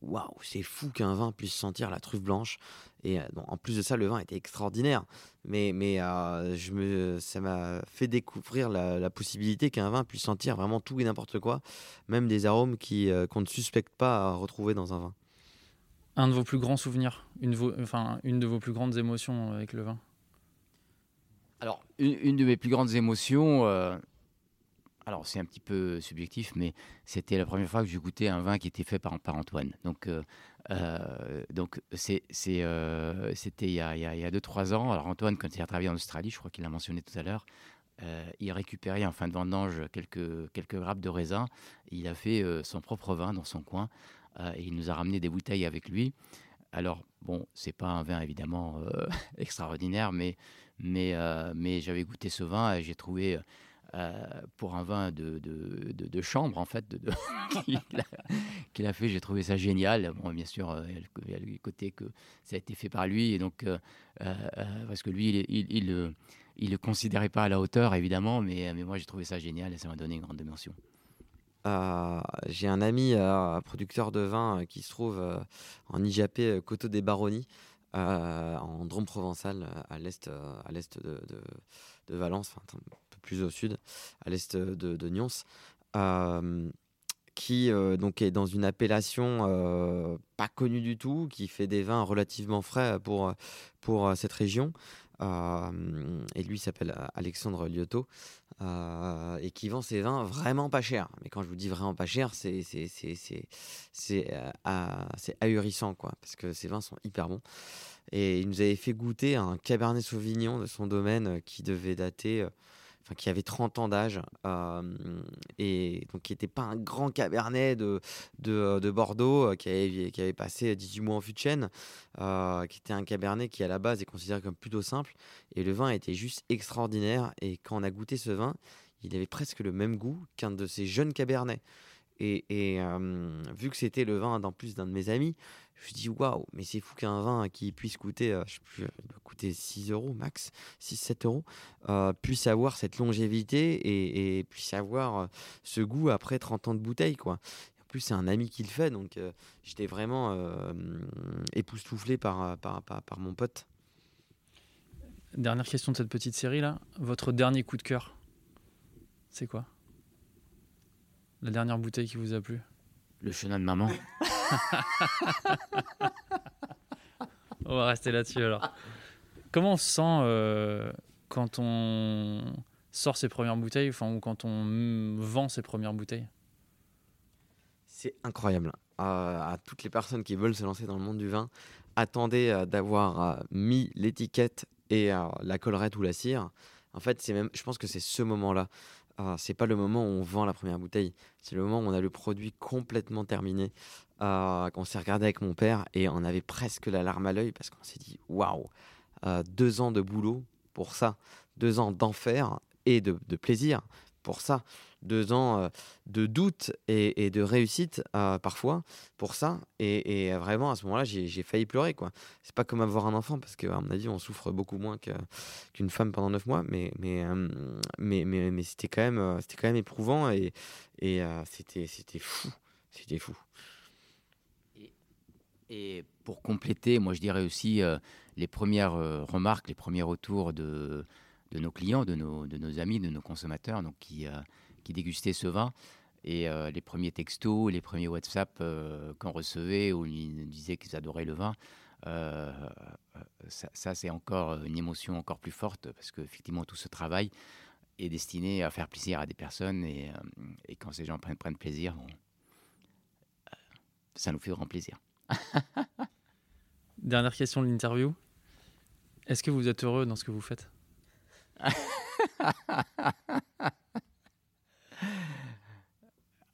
[SPEAKER 1] waouh, c'est fou qu'un vin puisse sentir la truffe blanche. Et euh, bon, en plus de ça, le vin était extraordinaire. Mais, mais euh, je me, ça m'a fait découvrir la, la possibilité qu'un vin puisse sentir vraiment tout et n'importe quoi, même des arômes qui, euh, qu'on ne suspecte pas à retrouver dans un vin.
[SPEAKER 2] Un de vos plus grands souvenirs, une, de vos- enfin, une de vos plus grandes émotions avec le vin?
[SPEAKER 3] Alors, une, une de mes plus grandes émotions, euh, alors c'est un petit peu subjectif, mais c'était la première fois que j'ai goûté un vin qui était fait par, par Antoine. Donc, euh, euh, euh, c'était il y a, il y a, il y a 2-3 ans. Alors, Antoine, quand il a travaillé en Australie, je crois qu'il l'a mentionné tout à l'heure, il récupérait en fin de vendange quelques, quelques grappes de raisin. Il a fait son propre vin dans son coin et il nous a ramené des bouteilles avec lui. Alors, bon, c'est pas un vin évidemment extraordinaire, mais, mais, mais j'avais goûté ce vin et j'ai trouvé, euh, pour un vin de, de, de- chambre, en fait, qu'il a, fait, j'ai trouvé ça génial. Bon, bien sûr, euh, il y a le côté que ça a été fait par lui, et donc, euh, parce que lui, il, il, il, le- considérait pas à la hauteur, évidemment, mais, mais moi, j'ai trouvé ça génial et ça m'a donné une grande dimension.
[SPEAKER 1] J'ai un ami euh, producteur de vin qui se trouve en IJP Coteau des Baronnies, en Drôme provençal, à l'est, à l'est de, de- Valence, plus au sud, à l'est de, de Nyons, euh, qui euh, donc est dans une appellation euh, pas connue du tout, qui fait des vins relativement frais pour, pour cette région. Et lui s'appelle Alexandre Liotto et qui vend ses vins vraiment pas cher. Mais quand je vous dis vraiment pas cher, c'est ahurissant quoi, parce que ses vins sont hyper bons. Et il nous avait fait goûter un Cabernet Sauvignon de son domaine qui devait dater, enfin qui avait 30 ans d'âge, euh, et donc qui n'était pas un grand Cabernet de de Bordeaux, euh, qui avait passé 18 mois en fût de chêne, euh, qui était un Cabernet qui à la base est considéré comme plutôt simple. Et le vin était juste extraordinaire. Et quand on a goûté ce vin, il avait presque le même goût qu'un de ces jeunes cabernets. Et, euh, vu que c'était le vin d'en plus d'un de mes amis, je dit waouh, mais c'est fou qu'un vin qui puisse coûter, euh, je coûter 6 euros max, 6-7 euros, euh, puisse avoir cette longévité et, puisse avoir euh, ce goût après 30 ans de bouteille. quoi. En plus, c'est un ami qui le fait, donc j'étais vraiment euh, époustouflé par, par, par, par mon pote.
[SPEAKER 2] Dernière question de cette petite série là. Votre dernier coup de cœur, c'est quoi? La dernière bouteille qui vous a plu?
[SPEAKER 3] Le chenin de maman.
[SPEAKER 2] On va rester là-dessus alors. Comment on se sent euh, quand on sort ses premières bouteilles, enfin, ou quand on vend ses premières bouteilles?
[SPEAKER 1] C'est incroyable. Euh, à toutes les personnes qui veulent se lancer dans le monde du vin, attendez euh, d'avoir euh, mis l'étiquette et euh, la collerette ou la cire. En fait, c'est même, je pense que c'est ce moment-là. Euh, c'est pas le moment où on vend la première bouteille. C'est le moment où on a le produit complètement terminé. Euh, qu'on s'est regardé avec mon père et on avait presque la larme à l'œil parce qu'on s'est dit waouh, euh, deux ans de boulot pour ça, deux ans d'enfer et de plaisir pour ça. Deux ans de doute et, de réussite parfois pour ça. Et, vraiment, à ce moment-là, j'ai failli pleurer. quoi. C'est pas comme avoir un enfant, parce qu'à mon avis, on souffre beaucoup moins qu'une femme pendant neuf mois. Mais, mais, mais, mais, c'était quand, même, quand même éprouvant et, et c'était fou. C'était fou.
[SPEAKER 3] Et pour compléter, moi je dirais aussi les premières remarques, les premiers retours de, de nos clients, de nos, amis, de nos consommateurs donc qui, euh, qui dégustaient ce vin. Et euh, les premiers textos, les premiers WhatsApp euh, qu'on recevait où ils disaient qu'ils adoraient le vin, ça, c'est encore une émotion encore plus forte parce qu'effectivement tout ce travail est destiné à faire plaisir à des personnes et, et quand ces gens prennent plaisir, ça nous fait grand plaisir.
[SPEAKER 2] Dernière question de l'interview. Est-ce que vous êtes heureux dans ce que vous faites?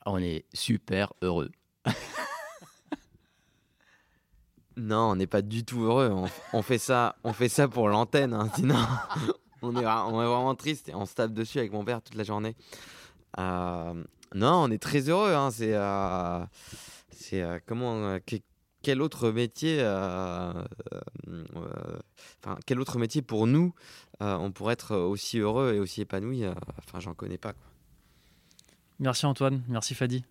[SPEAKER 3] On est super heureux.
[SPEAKER 1] non, on n'est pas du tout heureux. On, fait ça, on fait ça pour l'antenne. Hein, sinon, on est, vraiment triste et on se tape dessus avec mon père toute la journée. Euh, non, on est très heureux. Hein, c'est, euh, euh, comment quel autre métier, enfin, quel autre métier pour nous, on pourrait être aussi heureux et aussi épanoui Enfin, j'en connais pas.
[SPEAKER 2] Merci Antoine, merci Fadi.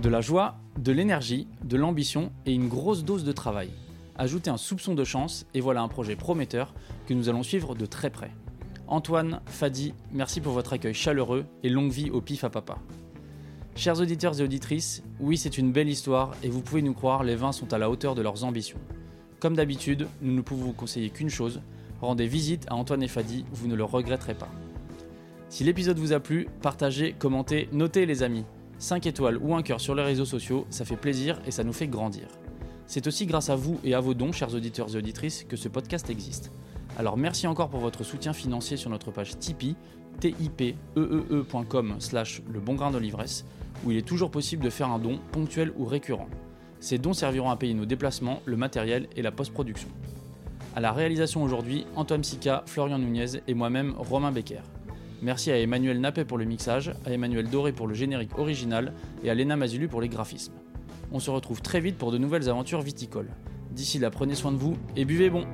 [SPEAKER 2] De la joie, de l'énergie, de l'ambition et une grosse dose de travail. Ajoutez un soupçon de chance et voilà un projet prometteur que nous allons suivre de très près. Antoine, Fadi, merci pour votre accueil chaleureux et longue vie au pif à papa. Chers auditeurs et auditrices, oui c'est une belle histoire et vous pouvez nous croire, les vins sont à la hauteur de leurs ambitions. Comme d'habitude, nous ne pouvons vous conseiller qu'une chose, rendez visite à Antoine et Fadi, vous ne le regretterez pas. Si l'épisode vous a plu, partagez, commentez, notez les amis. 5 étoiles ou un cœur sur les réseaux sociaux, ça fait plaisir et ça nous fait grandir. C'est aussi grâce à vous et à vos dons, chers auditeurs et auditrices, que ce podcast existe. Alors merci encore pour votre soutien financier sur notre page Tipeee, tipeee.com slash le bon grain de l'ivresse, où il est toujours possible de faire un don ponctuel ou récurrent. Ces dons serviront à payer nos déplacements, le matériel et la post-production. À la réalisation aujourd'hui, Antoine Sica, Florian Nunez et moi-même, Romain Becker. Merci à Emmanuel Nappet pour le mixage, à Emmanuel Doré pour le générique original et à Léna Mazulu pour les graphismes. On se retrouve très vite pour de nouvelles aventures viticoles. D'ici là, prenez soin de vous et buvez bon